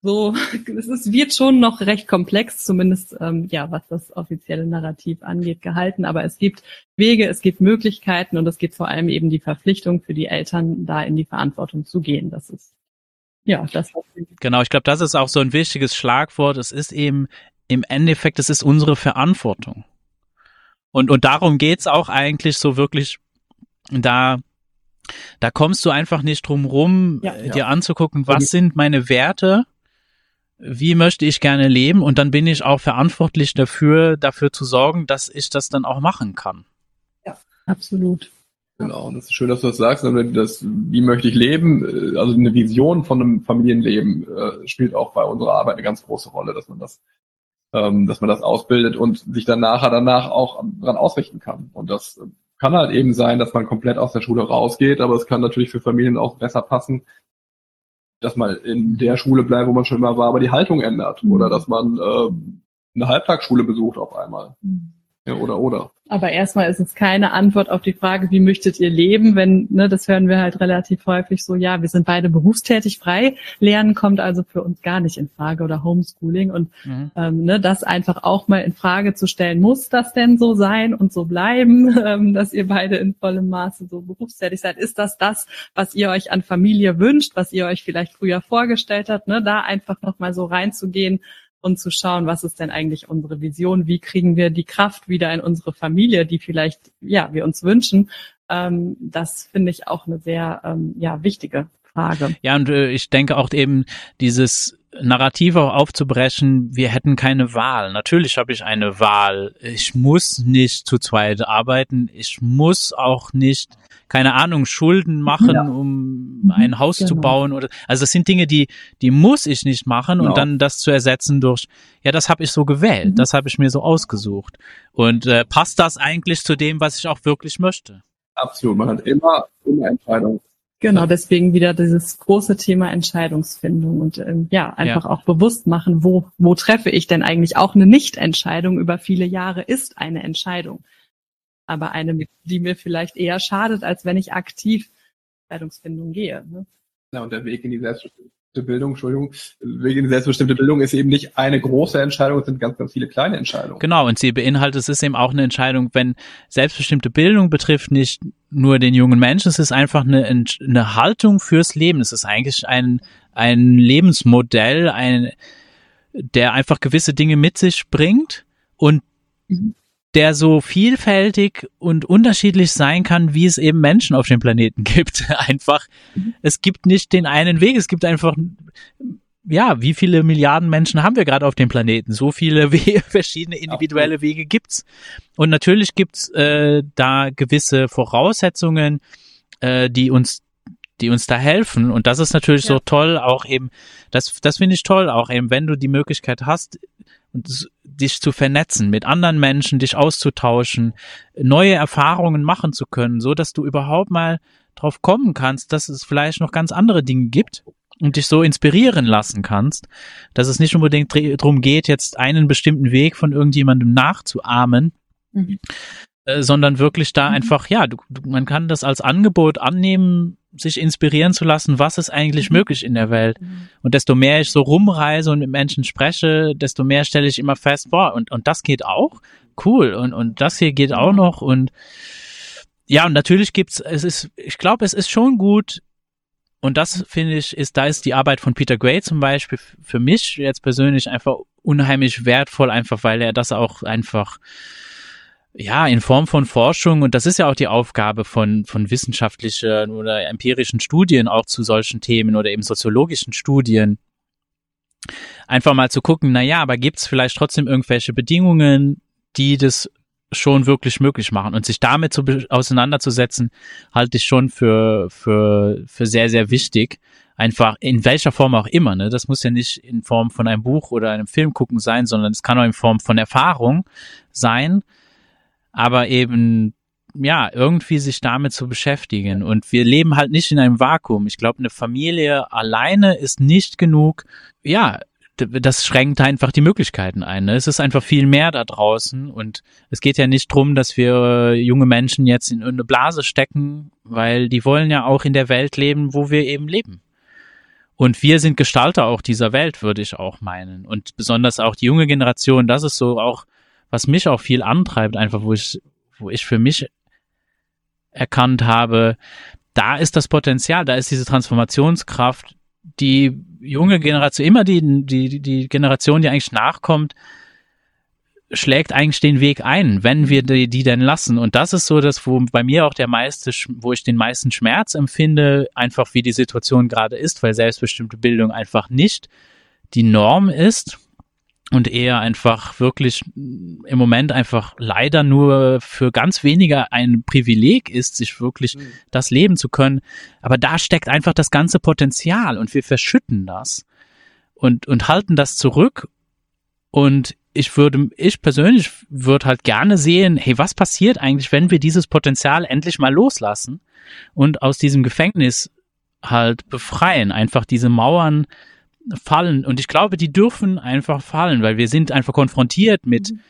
B: so, es ist, wird schon noch recht komplex, zumindest ähm, ja, was das offizielle Narrativ angeht, gehalten. Aber es gibt Wege, es gibt Möglichkeiten und es gibt vor allem eben die Verpflichtung für die Eltern, da in die Verantwortung zu gehen. Das ist ja das.
A: Genau, ich glaube, das ist auch so ein wichtiges Schlagwort. Es ist eben im Endeffekt, es ist unsere Verantwortung. Und, und darum geht's auch eigentlich so wirklich da da kommst du einfach nicht drum rum, ja, dir ja. anzugucken, was sind meine Werte wie möchte ich gerne leben und dann bin ich auch verantwortlich dafür, dafür zu sorgen, dass ich das dann auch machen kann.
B: Ja, absolut.
C: Genau, und das ist schön, dass du das sagst. Das, wie möchte ich leben? Äh, also eine Vision von einem Familienleben äh, spielt auch bei unserer Arbeit eine ganz große Rolle, dass man das, ähm, dass man das ausbildet und sich dann nachher danach auch dran ausrichten kann. Und das kann halt eben sein, dass man komplett aus der Schule rausgeht, aber es kann natürlich für Familien auch besser passen, dass man in der Schule bleibt, wo man schon immer war, aber die Haltung ändert. Mhm. Oder dass man äh, eine Halbtagsschule besucht auf einmal. Mhm. Ja, oder, oder.
B: Aber erstmal ist es keine Antwort auf die Frage, wie möchtet ihr leben, wenn, ne, das hören wir halt relativ häufig so, ja, wir sind beide berufstätig, frei, Lernen kommt also für uns gar nicht in Frage oder Homeschooling und mhm. ähm, ne, das einfach auch mal in Frage zu stellen, muss das denn so sein und so bleiben, ähm, dass ihr beide in vollem Maße so berufstätig seid? Ist das das, was ihr euch an Familie wünscht, was ihr euch vielleicht früher vorgestellt habt, ne, da einfach nochmal so reinzugehen, und zu schauen, was ist denn eigentlich unsere Vision, wie kriegen wir die Kraft wieder in unsere Familie, die vielleicht, ja, wir uns wünschen. Ähm, das finde ich auch eine sehr, ähm, ja, wichtige Frage.
A: Ja, und äh, ich denke auch eben dieses Narrativ auch aufzubrechen, wir hätten keine Wahl. Natürlich habe ich eine Wahl. Ich muss nicht zu zweit arbeiten. Ich muss auch nicht, keine Ahnung, Schulden machen, ja. um mhm, ein Haus genau. zu bauen oder also das sind Dinge, die die muss ich nicht machen genau. und dann das zu ersetzen durch ja, das habe ich so gewählt, mhm. das habe ich mir so ausgesucht. Und äh, passt das eigentlich zu dem, was ich auch wirklich möchte?
C: Absolut, man hat immer immer Entscheidungen
B: Genau, deswegen wieder dieses große Thema Entscheidungsfindung und ähm, ja, einfach ja. auch bewusst machen, wo, wo treffe ich denn eigentlich auch eine Nichtentscheidung über viele Jahre ist eine Entscheidung. Aber eine, die mir vielleicht eher schadet, als wenn ich aktiv Entscheidungsfindung gehe. Ne?
C: Ja, und der Weg in die Selbstbestimmung Bildung, Entschuldigung, wegen selbstbestimmte Bildung ist eben nicht eine große Entscheidung, es sind ganz, ganz viele kleine Entscheidungen.
A: Genau, und sie beinhaltet, es ist eben auch eine Entscheidung, wenn selbstbestimmte Bildung betrifft nicht nur den jungen Menschen, es ist einfach eine, eine Haltung fürs Leben. Es ist eigentlich ein, ein Lebensmodell, ein, der einfach gewisse Dinge mit sich bringt und mhm der so vielfältig und unterschiedlich sein kann, wie es eben Menschen auf dem Planeten gibt. Einfach, mhm. es gibt nicht den einen Weg, es gibt einfach, ja, wie viele Milliarden Menschen haben wir gerade auf dem Planeten? So viele We verschiedene individuelle Wege gibt's. Und natürlich gibt's äh, da gewisse Voraussetzungen, äh, die uns die uns da helfen. Und das ist natürlich ja. so toll, auch eben, das, das finde ich toll, auch eben, wenn du die Möglichkeit hast, dich zu vernetzen, mit anderen Menschen, dich auszutauschen, neue Erfahrungen machen zu können, so dass du überhaupt mal drauf kommen kannst, dass es vielleicht noch ganz andere Dinge gibt und dich so inspirieren lassen kannst, dass es nicht unbedingt darum geht, jetzt einen bestimmten Weg von irgendjemandem nachzuahmen, mhm. äh, sondern wirklich da mhm. einfach, ja, du, du, man kann das als Angebot annehmen, sich inspirieren zu lassen, was ist eigentlich mhm. möglich in der Welt. Mhm. Und desto mehr ich so rumreise und mit Menschen spreche, desto mehr stelle ich immer fest, boah, und, und das geht auch? Cool. Und, und das hier geht auch noch. Und ja, und natürlich gibt's, es ist, ich glaube, es ist schon gut, und das finde ich, ist, da ist die Arbeit von Peter Gray zum Beispiel für mich jetzt persönlich einfach unheimlich wertvoll, einfach weil er das auch einfach ja, in Form von Forschung, und das ist ja auch die Aufgabe von, von wissenschaftlichen oder empirischen Studien auch zu solchen Themen oder eben soziologischen Studien, einfach mal zu gucken, na ja, aber gibt's vielleicht trotzdem irgendwelche Bedingungen, die das schon wirklich möglich machen und sich damit zu, auseinanderzusetzen, halte ich schon für, für, für sehr, sehr wichtig. Einfach in welcher Form auch immer, ne? Das muss ja nicht in Form von einem Buch oder einem Film gucken sein, sondern es kann auch in Form von Erfahrung sein aber eben ja, irgendwie sich damit zu beschäftigen. Und wir leben halt nicht in einem Vakuum. Ich glaube, eine Familie alleine ist nicht genug. Ja, das schränkt einfach die Möglichkeiten ein. Ne? Es ist einfach viel mehr da draußen und es geht ja nicht drum, dass wir junge Menschen jetzt in eine Blase stecken, weil die wollen ja auch in der Welt leben, wo wir eben leben. Und wir sind Gestalter auch dieser Welt, würde ich auch meinen. Und besonders auch die junge Generation, das ist so auch was mich auch viel antreibt, einfach wo ich, wo ich für mich erkannt habe, da ist das Potenzial, da ist diese Transformationskraft, die junge Generation, immer die, die, die Generation, die eigentlich nachkommt, schlägt eigentlich den Weg ein, wenn wir die, die denn lassen. Und das ist so das, wo bei mir auch der meiste, wo ich den meisten Schmerz empfinde, einfach wie die Situation gerade ist, weil selbstbestimmte Bildung einfach nicht die Norm ist und eher einfach wirklich im Moment einfach leider nur für ganz wenige ein Privileg ist, sich wirklich mhm. das leben zu können. Aber da steckt einfach das ganze Potenzial und wir verschütten das und, und halten das zurück. Und ich würde, ich persönlich würde halt gerne sehen, hey, was passiert eigentlich, wenn wir dieses Potenzial endlich mal loslassen und aus diesem Gefängnis halt befreien, einfach diese Mauern fallen. Und ich glaube, die dürfen einfach fallen, weil wir sind einfach konfrontiert mit mhm.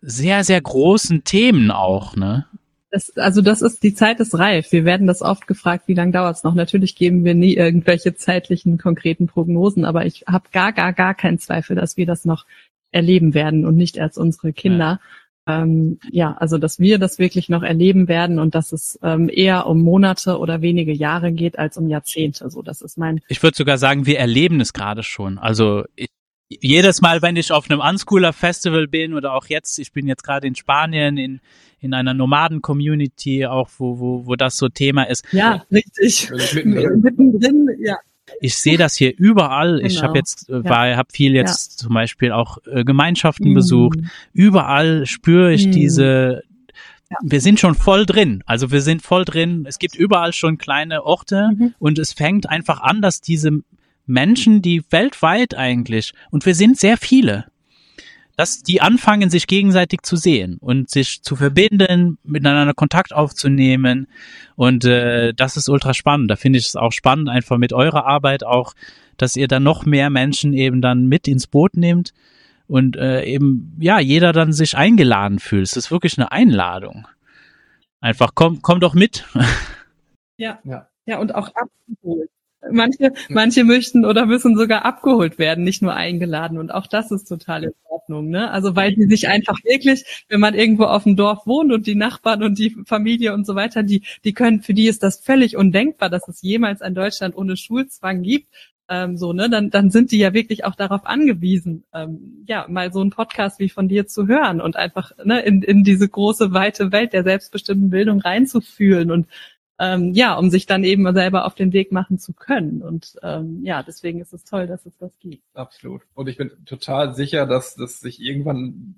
A: sehr, sehr großen Themen auch, ne?
B: Das, also das ist, die Zeit ist reif. Wir werden das oft gefragt, wie lange dauert es noch? Natürlich geben wir nie irgendwelche zeitlichen, konkreten Prognosen, aber ich habe gar, gar, gar keinen Zweifel, dass wir das noch erleben werden und nicht erst unsere Kinder. Ja ähm, ja, also dass wir das wirklich noch erleben werden und dass es ähm, eher um Monate oder wenige Jahre geht als um Jahrzehnte. So, das ist mein.
A: Ich würde sogar sagen, wir erleben es gerade schon. Also ich, jedes Mal, wenn ich auf einem Unschooler Festival bin oder auch jetzt, ich bin jetzt gerade in Spanien in in einer Nomaden-Community auch, wo, wo, wo das so Thema ist.
B: Ja, richtig. Mittendrin, ja
A: ich sehe das hier überall. Genau. Ich habe jetzt, äh, ja. habe viel jetzt ja. zum Beispiel auch äh, Gemeinschaften mhm. besucht. Überall spüre ich mhm. diese. Ja. Wir sind schon voll drin. Also wir sind voll drin. Es gibt überall schon kleine Orte mhm. und es fängt einfach an, dass diese Menschen, die weltweit eigentlich, und wir sind sehr viele, dass die anfangen, sich gegenseitig zu sehen und sich zu verbinden, miteinander Kontakt aufzunehmen. Und äh, das ist ultra spannend. Da finde ich es auch spannend, einfach mit eurer Arbeit auch, dass ihr dann noch mehr Menschen eben dann mit ins Boot nehmt und äh, eben, ja, jeder dann sich eingeladen fühlt. Es ist wirklich eine Einladung. Einfach komm, komm doch mit.
B: Ja, ja. Ja, und auch abgeholt Manche, manche möchten oder müssen sogar abgeholt werden, nicht nur eingeladen. Und auch das ist total in Ordnung. Ne? Also weil die sich einfach wirklich, wenn man irgendwo auf dem Dorf wohnt und die Nachbarn und die Familie und so weiter, die, die können, für die ist das völlig undenkbar, dass es jemals ein Deutschland ohne Schulzwang gibt. Ähm, so, ne, dann, dann sind die ja wirklich auch darauf angewiesen, ähm, ja, mal so einen Podcast wie von dir zu hören und einfach ne, in, in diese große, weite Welt der selbstbestimmten Bildung reinzufühlen und ähm, ja, um sich dann eben selber auf den Weg machen zu können. Und ähm, ja, deswegen ist es toll, dass es das gibt.
C: Absolut. Und ich bin total sicher, dass, dass sich irgendwann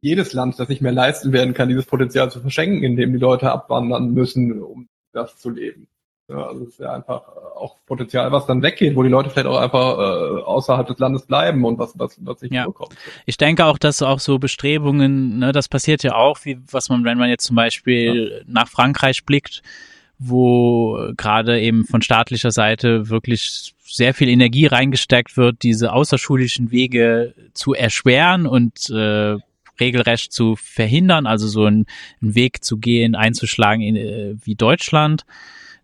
C: jedes Land das nicht mehr leisten werden kann, dieses Potenzial zu verschenken, indem die Leute abwandern müssen, um das zu leben. Ja, also es ist ja einfach äh, auch Potenzial, was dann weggeht, wo die Leute vielleicht auch einfach äh, außerhalb des Landes bleiben und was, was, was nicht
A: ja. vorkommt. Ich denke auch, dass auch so Bestrebungen, ne, das passiert ja auch, wie was man, wenn man jetzt zum Beispiel ja. nach Frankreich blickt, wo gerade eben von staatlicher Seite wirklich sehr viel Energie reingesteckt wird, diese außerschulischen Wege zu erschweren und äh, regelrecht zu verhindern, also so einen, einen Weg zu gehen, einzuschlagen in, äh, wie Deutschland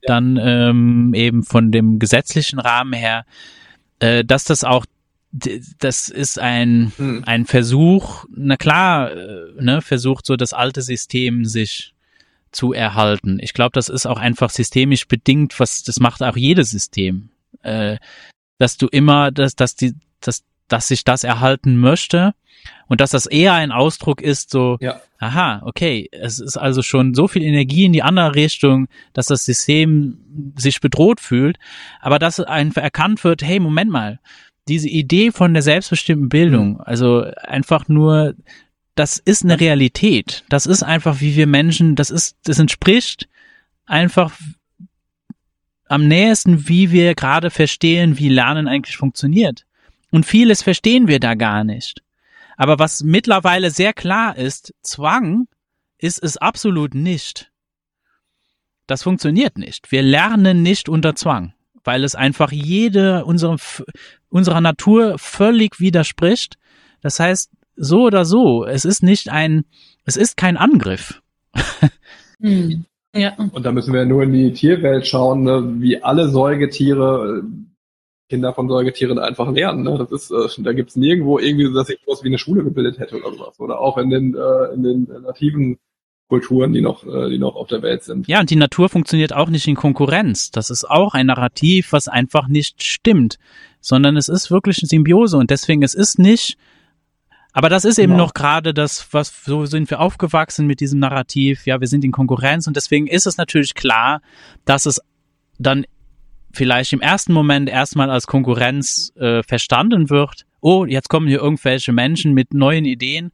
A: dann ähm, eben von dem gesetzlichen Rahmen her, äh, dass das auch das ist ein, hm. ein Versuch, na klar, äh, ne, versucht so das alte System sich zu erhalten. Ich glaube, das ist auch einfach systemisch bedingt, was das macht auch jedes System, äh, dass du immer, dass, dass die, dass, dass sich das erhalten möchte und dass das eher ein Ausdruck ist, so, ja. aha, okay, es ist also schon so viel Energie in die andere Richtung, dass das System sich bedroht fühlt, aber dass einfach erkannt wird, hey, Moment mal, diese Idee von der selbstbestimmten Bildung, mhm. also einfach nur, das ist eine Realität. Das ist einfach, wie wir Menschen, das ist, das entspricht einfach am nähesten, wie wir gerade verstehen, wie Lernen eigentlich funktioniert. Und vieles verstehen wir da gar nicht. Aber was mittlerweile sehr klar ist, Zwang ist es absolut nicht. Das funktioniert nicht. Wir lernen nicht unter Zwang, weil es einfach jede unserer, unserer Natur völlig widerspricht. Das heißt, so oder so, es ist nicht ein, es ist kein Angriff.
C: Hm. Ja. Und da müssen wir nur in die Tierwelt schauen, ne? wie alle Säugetiere Kinder von Säugetieren einfach lernen. Ne? Das ist, äh, da gibt's nirgendwo irgendwie, dass ich was wie eine Schule gebildet hätte oder sowas. Oder auch in den, äh, in den nativen Kulturen, die noch, äh, die noch auf der Welt sind.
A: Ja, und die Natur funktioniert auch nicht in Konkurrenz. Das ist auch ein Narrativ, was einfach nicht stimmt, sondern es ist wirklich eine Symbiose und deswegen es ist nicht aber das ist eben genau. noch gerade das, was so sind wir aufgewachsen mit diesem Narrativ. Ja, wir sind in Konkurrenz und deswegen ist es natürlich klar, dass es dann vielleicht im ersten Moment erstmal als Konkurrenz äh, verstanden wird. Oh, jetzt kommen hier irgendwelche Menschen mit neuen Ideen,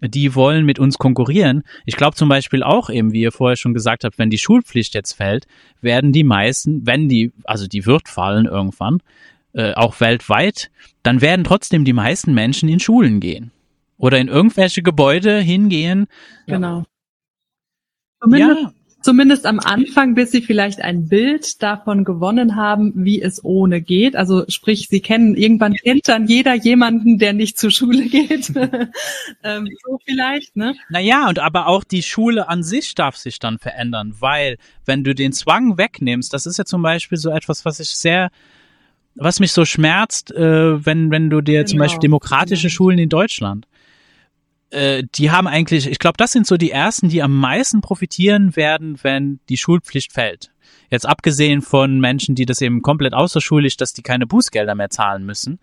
A: die wollen mit uns konkurrieren. Ich glaube zum Beispiel auch eben, wie ihr vorher schon gesagt habt, wenn die Schulpflicht jetzt fällt, werden die meisten, wenn die, also die wird fallen irgendwann, äh, auch weltweit, dann werden trotzdem die meisten Menschen in Schulen gehen oder in irgendwelche Gebäude hingehen.
B: Genau. Ja zumindest am Anfang, bis sie vielleicht ein Bild davon gewonnen haben, wie es ohne geht. Also sprich, sie kennen, irgendwann kennt dann jeder jemanden, der nicht zur Schule geht. ähm, so vielleicht, ne?
A: Naja, und aber auch die Schule an sich darf sich dann verändern, weil wenn du den Zwang wegnimmst, das ist ja zum Beispiel so etwas, was ich sehr was mich so schmerzt, äh, wenn, wenn du dir genau. zum Beispiel demokratische genau. Schulen in Deutschland, äh, die haben eigentlich, ich glaube, das sind so die ersten, die am meisten profitieren werden, wenn die Schulpflicht fällt. Jetzt abgesehen von Menschen, die das eben komplett außerschulisch, dass die keine Bußgelder mehr zahlen müssen.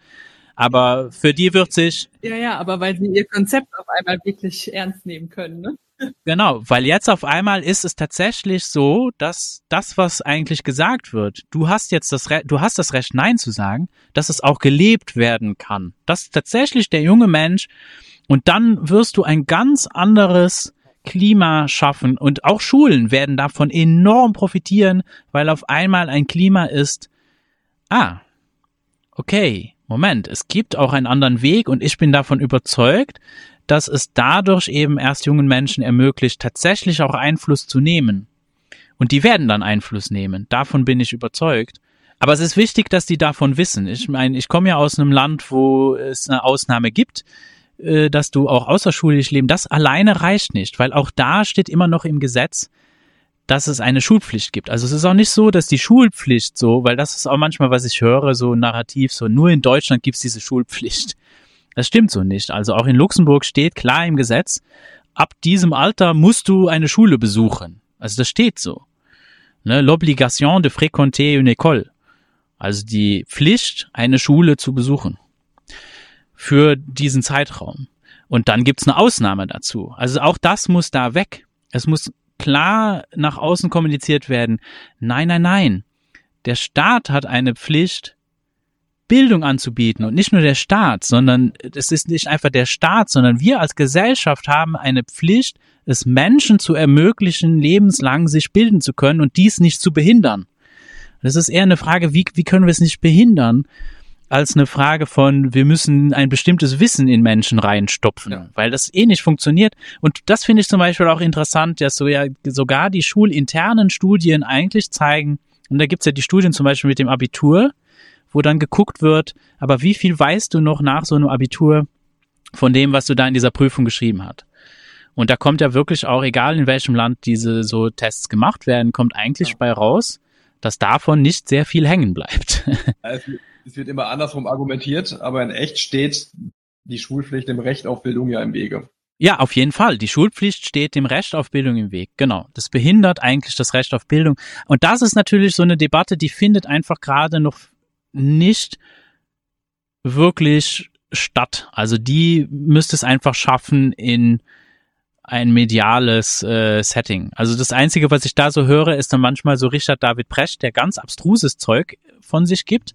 A: Aber für die wird sich.
B: Ja, ja, aber weil sie ihr Konzept auf einmal wirklich ernst nehmen können, ne?
A: Genau, weil jetzt auf einmal ist es tatsächlich so, dass das, was eigentlich gesagt wird, du hast jetzt das Recht, du hast das Recht, Nein zu sagen, dass es auch gelebt werden kann. Dass tatsächlich der junge Mensch und dann wirst du ein ganz anderes Klima schaffen und auch Schulen werden davon enorm profitieren, weil auf einmal ein Klima ist, ah, okay, Moment, es gibt auch einen anderen Weg und ich bin davon überzeugt, dass es dadurch eben erst jungen Menschen ermöglicht, tatsächlich auch Einfluss zu nehmen. Und die werden dann Einfluss nehmen. Davon bin ich überzeugt. Aber es ist wichtig, dass die davon wissen. Ich meine, ich komme ja aus einem Land, wo es eine Ausnahme gibt äh, dass du auch außerschulisch leben, das alleine reicht nicht, weil auch da steht immer noch im Gesetz, dass es eine Schulpflicht gibt. Also es ist auch nicht so, dass die Schulpflicht so, weil das ist auch manchmal, was ich höre, so narrativ, so nur in Deutschland gibt's diese Schulpflicht. Das stimmt so nicht. Also auch in Luxemburg steht klar im Gesetz, ab diesem Alter musst du eine Schule besuchen. Also das steht so. Ne? L'obligation de fréquenter une école. Also die Pflicht, eine Schule zu besuchen. Für diesen Zeitraum. Und dann gibt's eine Ausnahme dazu. Also auch das muss da weg. Es muss klar nach außen kommuniziert werden. Nein, nein, nein. Der Staat hat eine Pflicht, Bildung anzubieten und nicht nur der Staat, sondern es ist nicht einfach der Staat, sondern wir als Gesellschaft haben eine Pflicht, es Menschen zu ermöglichen, lebenslang sich bilden zu können und dies nicht zu behindern. Das ist eher eine Frage, wie, wie können wir es nicht behindern, als eine Frage von, wir müssen ein bestimmtes Wissen in Menschen reinstopfen, ja. weil das eh nicht funktioniert. Und das finde ich zum Beispiel auch interessant, dass so ja sogar die schulinternen Studien eigentlich zeigen, und da gibt's ja die Studien zum Beispiel mit dem Abitur, wo dann geguckt wird, aber wie viel weißt du noch nach so einem Abitur von dem, was du da in dieser Prüfung geschrieben hast? Und da kommt ja wirklich auch, egal in welchem Land diese so Tests gemacht werden, kommt eigentlich ja. bei raus, dass davon nicht sehr viel hängen bleibt.
C: Also, es wird immer andersrum argumentiert, aber in echt steht die Schulpflicht dem Recht auf Bildung ja im Wege.
A: Ja, auf jeden Fall. Die Schulpflicht steht dem Recht auf Bildung im Weg. Genau. Das behindert eigentlich das Recht auf Bildung. Und das ist natürlich so eine Debatte, die findet einfach gerade noch nicht wirklich statt. Also die müsste es einfach schaffen in ein mediales äh, Setting. Also das Einzige, was ich da so höre, ist dann manchmal so Richard David Brecht, der ganz abstruses Zeug von sich gibt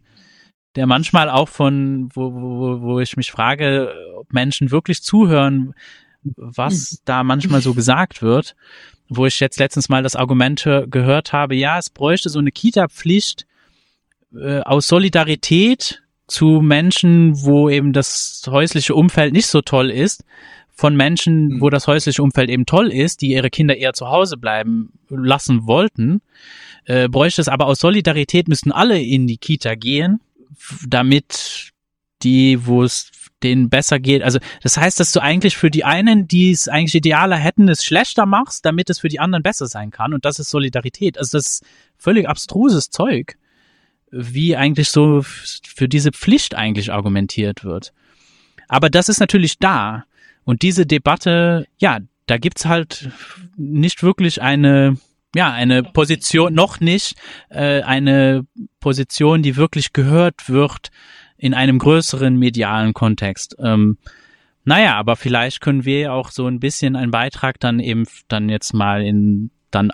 A: der manchmal auch von, wo, wo, wo ich mich frage, ob Menschen wirklich zuhören, was hm. da manchmal so gesagt wird, wo ich jetzt letztens mal das Argument gehört habe, ja, es bräuchte so eine Kita-Pflicht äh, aus Solidarität zu Menschen, wo eben das häusliche Umfeld nicht so toll ist, von Menschen, hm. wo das häusliche Umfeld eben toll ist, die ihre Kinder eher zu Hause bleiben lassen wollten, äh, bräuchte es aber aus Solidarität müssten alle in die Kita gehen damit die, wo es denen besser geht. Also das heißt, dass du eigentlich für die einen, die es eigentlich idealer hätten, es schlechter machst, damit es für die anderen besser sein kann. Und das ist Solidarität. Also das ist völlig abstruses Zeug, wie eigentlich so für diese Pflicht eigentlich argumentiert wird. Aber das ist natürlich da. Und diese Debatte, ja, da gibt's halt nicht wirklich eine ja, eine Position, noch nicht äh, eine Position, die wirklich gehört wird in einem größeren medialen Kontext. Ähm, naja, aber vielleicht können wir auch so ein bisschen einen Beitrag dann eben dann jetzt mal in dann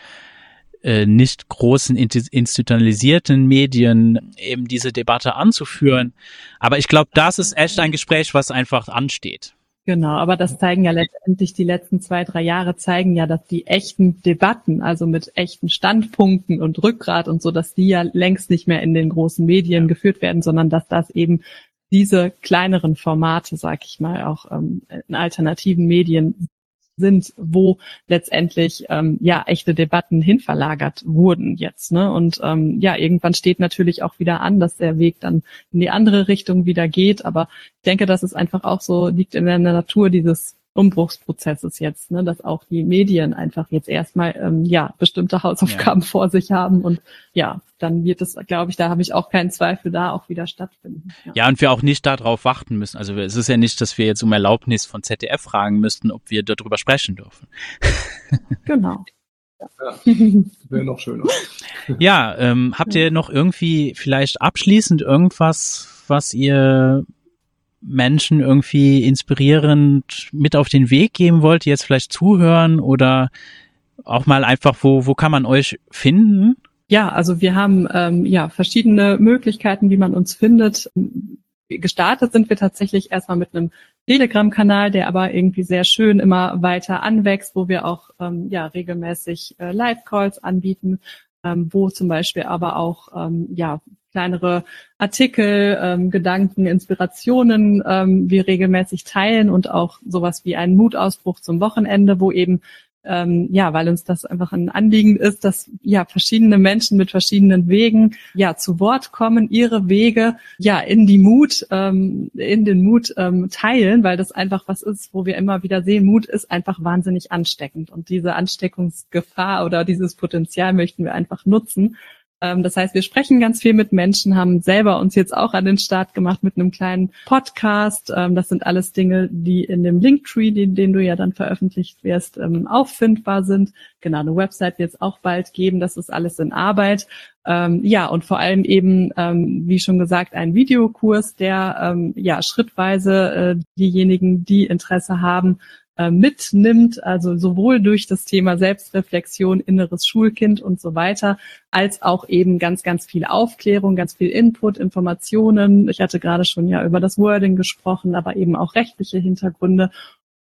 A: äh, nicht großen institutionalisierten Medien eben diese Debatte anzuführen. Aber ich glaube, das ist echt ein Gespräch, was einfach ansteht.
B: Genau, aber das zeigen ja letztendlich die letzten zwei, drei Jahre zeigen ja, dass die echten Debatten, also mit echten Standpunkten und Rückgrat und so, dass die ja längst nicht mehr in den großen Medien geführt werden, sondern dass das eben diese kleineren Formate, sag ich mal, auch ähm, in alternativen Medien sind, wo letztendlich ähm, ja echte Debatten hinverlagert wurden jetzt. Ne? Und ähm, ja, irgendwann steht natürlich auch wieder an, dass der Weg dann in die andere Richtung wieder geht. Aber ich denke, dass es einfach auch so liegt in der Natur dieses Umbruchsprozesses jetzt, ne, dass auch die Medien einfach jetzt erstmal ähm, ja bestimmte Hausaufgaben ja. vor sich haben und ja, dann wird es, glaube ich, da habe ich auch keinen Zweifel, da auch wieder stattfinden.
A: Ja. ja, und wir auch nicht darauf warten müssen. Also es ist ja nicht, dass wir jetzt um Erlaubnis von ZDF fragen müssten, ob wir darüber sprechen dürfen.
B: genau.
C: Ja, wäre noch schöner.
A: Ja, ähm, habt ihr noch irgendwie vielleicht abschließend irgendwas, was ihr Menschen irgendwie inspirierend mit auf den Weg geben wollt, die jetzt vielleicht zuhören oder auch mal einfach, wo, wo kann man euch finden?
B: Ja, also wir haben ähm, ja verschiedene Möglichkeiten, wie man uns findet. Gestartet sind wir tatsächlich erstmal mit einem Telegram-Kanal, der aber irgendwie sehr schön immer weiter anwächst, wo wir auch ähm, ja regelmäßig äh, Live-Calls anbieten, ähm, wo zum Beispiel aber auch ähm, ja kleinere Artikel, ähm, Gedanken, Inspirationen ähm, wir regelmäßig teilen und auch sowas wie einen Mutausbruch zum Wochenende, wo eben ähm, ja, weil uns das einfach ein Anliegen ist, dass ja verschiedene Menschen mit verschiedenen Wegen ja zu Wort kommen, ihre Wege ja in die Mut, ähm, in den Mut ähm, teilen, weil das einfach was ist, wo wir immer wieder sehen, Mut ist einfach wahnsinnig ansteckend. Und diese Ansteckungsgefahr oder dieses Potenzial möchten wir einfach nutzen das heißt, wir sprechen ganz viel mit Menschen, haben selber uns jetzt auch an den Start gemacht mit einem kleinen Podcast. Ähm, das sind alles Dinge, die in dem Linktree, den, den du ja dann veröffentlicht wirst, ähm, auffindbar sind. Genau, eine Website wird es auch bald geben. Das ist alles in Arbeit. ja, und vor allem eben, wie schon gesagt, ein Videokurs, der ja schrittweise äh, diejenigen, die Interesse haben, mitnimmt, also sowohl durch das Thema Selbstreflexion, inneres Schulkind und so weiter, als auch eben ganz, ganz viel Aufklärung, ganz viel Input, Informationen. Ich hatte gerade schon ja über das Wording gesprochen, aber eben auch rechtliche Hintergründe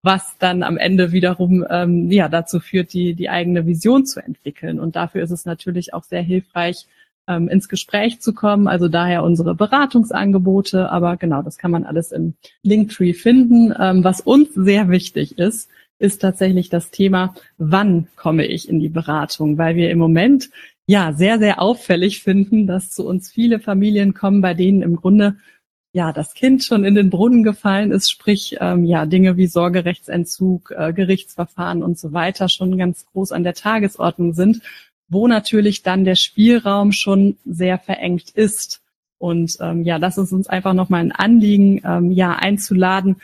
B: was dann am Ende wiederum ähm, ja dazu führt, die die eigene Vision zu entwickeln. Und dafür ist es natürlich auch sehr hilfreich, ähm, ins Gespräch zu kommen. Also daher unsere Beratungsangebote. Aber genau, das kann man alles im Linktree finden. Ähm, was uns sehr wichtig ist, ist tatsächlich das Thema, wann komme ich in die Beratung? Weil wir im Moment ja sehr, sehr auffällig finden, dass zu uns viele Familien kommen, bei denen im Grunde ja das Kind schon in den Brunnen gefallen ist, sprich ähm, ja Dinge wie Sorgerechtsentzug, äh, Gerichtsverfahren und so weiter schon ganz groß an der Tagesordnung sind wo natürlich dann der Spielraum schon sehr verengt ist. Und ähm, ja, das ist uns einfach nochmal ein Anliegen, ähm, ja, einzuladen,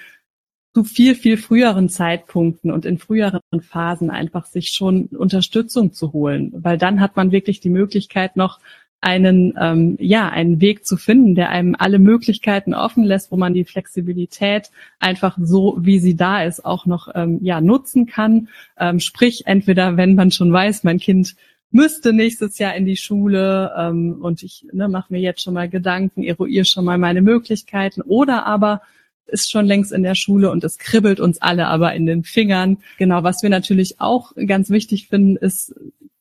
B: zu viel, viel früheren Zeitpunkten und in früheren Phasen einfach sich schon Unterstützung zu holen, weil dann hat man wirklich die Möglichkeit noch einen, ähm, ja, einen Weg zu finden, der einem alle Möglichkeiten offen lässt, wo man die Flexibilität einfach so, wie sie da ist, auch noch, ähm, ja, nutzen kann. Ähm, sprich, entweder, wenn man schon weiß, mein Kind müsste nächstes Jahr in die Schule ähm, und ich ne, mache mir jetzt schon mal Gedanken, eruiere schon mal meine Möglichkeiten oder aber ist schon längst in der Schule und es kribbelt uns alle aber in den Fingern. Genau, was wir natürlich auch ganz wichtig finden, ist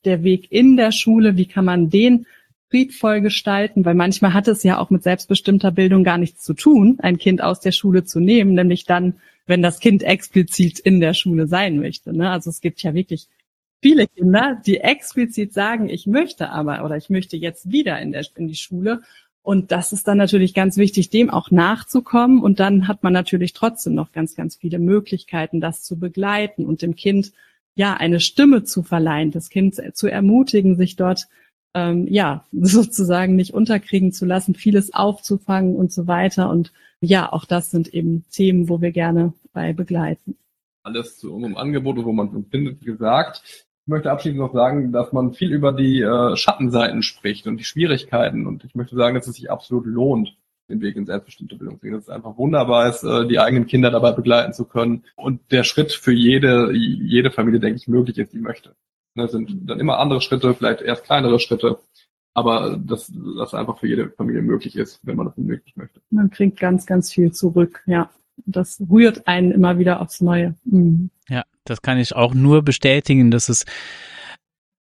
B: der Weg in der Schule. Wie kann man den friedvoll gestalten? Weil manchmal hat es ja auch mit selbstbestimmter Bildung gar nichts zu tun, ein Kind aus der Schule zu nehmen, nämlich dann, wenn das Kind explizit in der Schule sein möchte. Ne? Also es gibt ja wirklich viele Kinder, die explizit sagen, ich möchte aber oder ich möchte jetzt wieder in, der, in die Schule. Und das ist dann natürlich ganz wichtig, dem auch nachzukommen. Und dann hat man natürlich trotzdem noch ganz, ganz viele Möglichkeiten, das zu begleiten und dem Kind ja eine Stimme zu verleihen, das Kind zu ermutigen, sich dort ähm, ja sozusagen nicht unterkriegen zu lassen, vieles aufzufangen und so weiter. Und ja, auch das sind eben Themen, wo wir gerne bei begleiten.
C: Alles zu unserem Angebot, wo man findet, gesagt. Ich möchte abschließend noch sagen, dass man viel über die äh, Schattenseiten spricht und die Schwierigkeiten. Und ich möchte sagen, dass es sich absolut lohnt, den Weg in selbstbestimmte Bildung zu gehen. Dass es einfach wunderbar ist, äh, die eigenen Kinder dabei begleiten zu können. Und der Schritt für jede, jede Familie, denke ich, möglich ist, die möchte. Das ne, sind dann immer andere Schritte, vielleicht erst kleinere Schritte. Aber dass das einfach für jede Familie möglich ist, wenn man das wirklich möchte.
B: Man kriegt ganz, ganz viel zurück, ja. Das rührt einen immer wieder aufs Neue. Mhm.
A: Ja, das kann ich auch nur bestätigen, dass es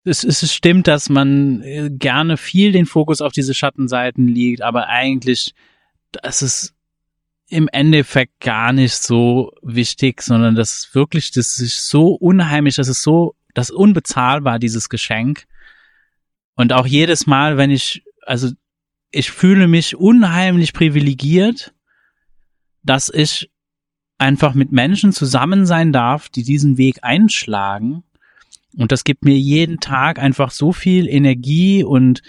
A: es, es stimmt, dass man äh, gerne viel den Fokus auf diese Schattenseiten liegt, aber eigentlich, das ist im Endeffekt gar nicht so wichtig, sondern das ist wirklich, das ist so unheimlich, das ist so, das ist unbezahlbar, dieses Geschenk. Und auch jedes Mal, wenn ich, also ich fühle mich unheimlich privilegiert, dass ich einfach mit Menschen zusammen sein darf, die diesen Weg einschlagen. Und das gibt mir jeden Tag einfach so viel Energie und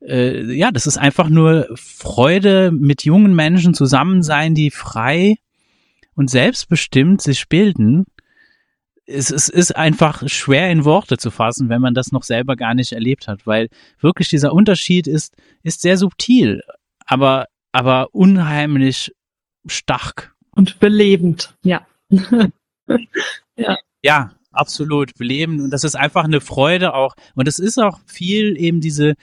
A: äh, ja, das ist einfach nur Freude, mit jungen Menschen zusammen sein, die frei und selbstbestimmt sich bilden. Es, es ist einfach schwer in Worte zu fassen, wenn man das noch selber gar nicht erlebt hat, weil wirklich dieser Unterschied ist, ist sehr subtil, aber, aber unheimlich stark
B: und belebend, ja.
A: ja. Ja, absolut belebend. Und das ist einfach eine Freude auch. Und es ist auch viel eben diese,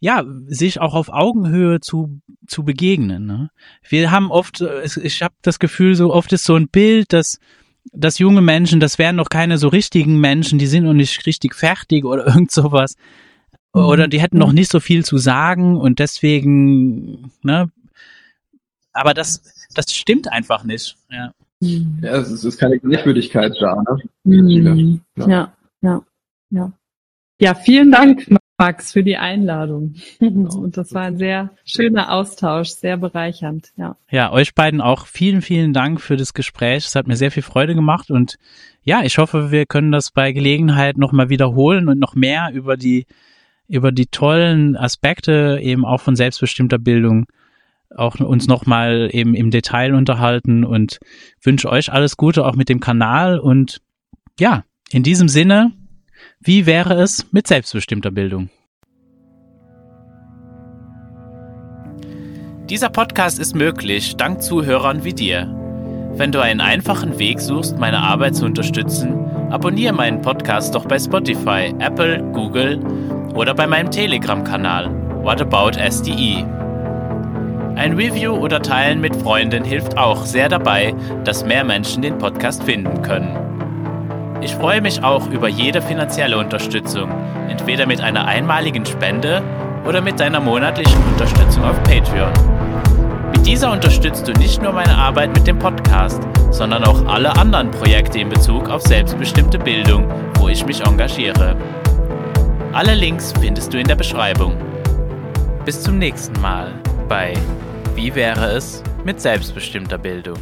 A: ja, sich auch auf Augenhöhe zu, zu begegnen. Ne? Wir haben oft, ich habe das Gefühl, so oft ist so ein Bild, dass, dass junge Menschen, das wären noch keine so richtigen Menschen, die sind noch nicht richtig fertig oder irgend sowas. Oder die hätten noch mhm. nicht so viel zu sagen und deswegen, ne, aber das, das stimmt einfach nicht. Ja.
C: Ja, es ist keine Gleichwürdigkeit da. Ne?
B: Mhm. Ja, ja, ja. Ja, vielen Dank, Max, für die Einladung. Genau. Und das war ein sehr schöner Austausch, sehr bereichernd. Ja.
A: ja, euch beiden auch vielen, vielen Dank für das Gespräch. Es hat mir sehr viel Freude gemacht und ja, ich hoffe, wir können das bei Gelegenheit nochmal wiederholen und noch mehr über die, über die tollen Aspekte eben auch von selbstbestimmter Bildung auch uns nochmal eben im Detail unterhalten und wünsche euch alles Gute auch mit dem Kanal und ja, in diesem Sinne, wie wäre es mit selbstbestimmter Bildung? Dieser Podcast ist möglich dank Zuhörern wie dir. Wenn du einen einfachen Weg suchst, meine Arbeit zu unterstützen, abonniere meinen Podcast doch bei Spotify, Apple, Google oder bei meinem Telegram-Kanal What About SDE. Ein Review oder Teilen mit Freunden hilft auch sehr dabei, dass mehr Menschen den Podcast finden können. Ich freue mich auch über jede finanzielle Unterstützung, entweder mit einer einmaligen Spende oder mit deiner monatlichen Unterstützung auf Patreon. Mit dieser unterstützt du nicht nur meine Arbeit mit dem Podcast, sondern auch alle anderen Projekte in Bezug auf selbstbestimmte Bildung, wo ich mich engagiere. Alle Links findest du in der Beschreibung. Bis zum nächsten Mal bei Wie wäre es mit selbstbestimmter Bildung?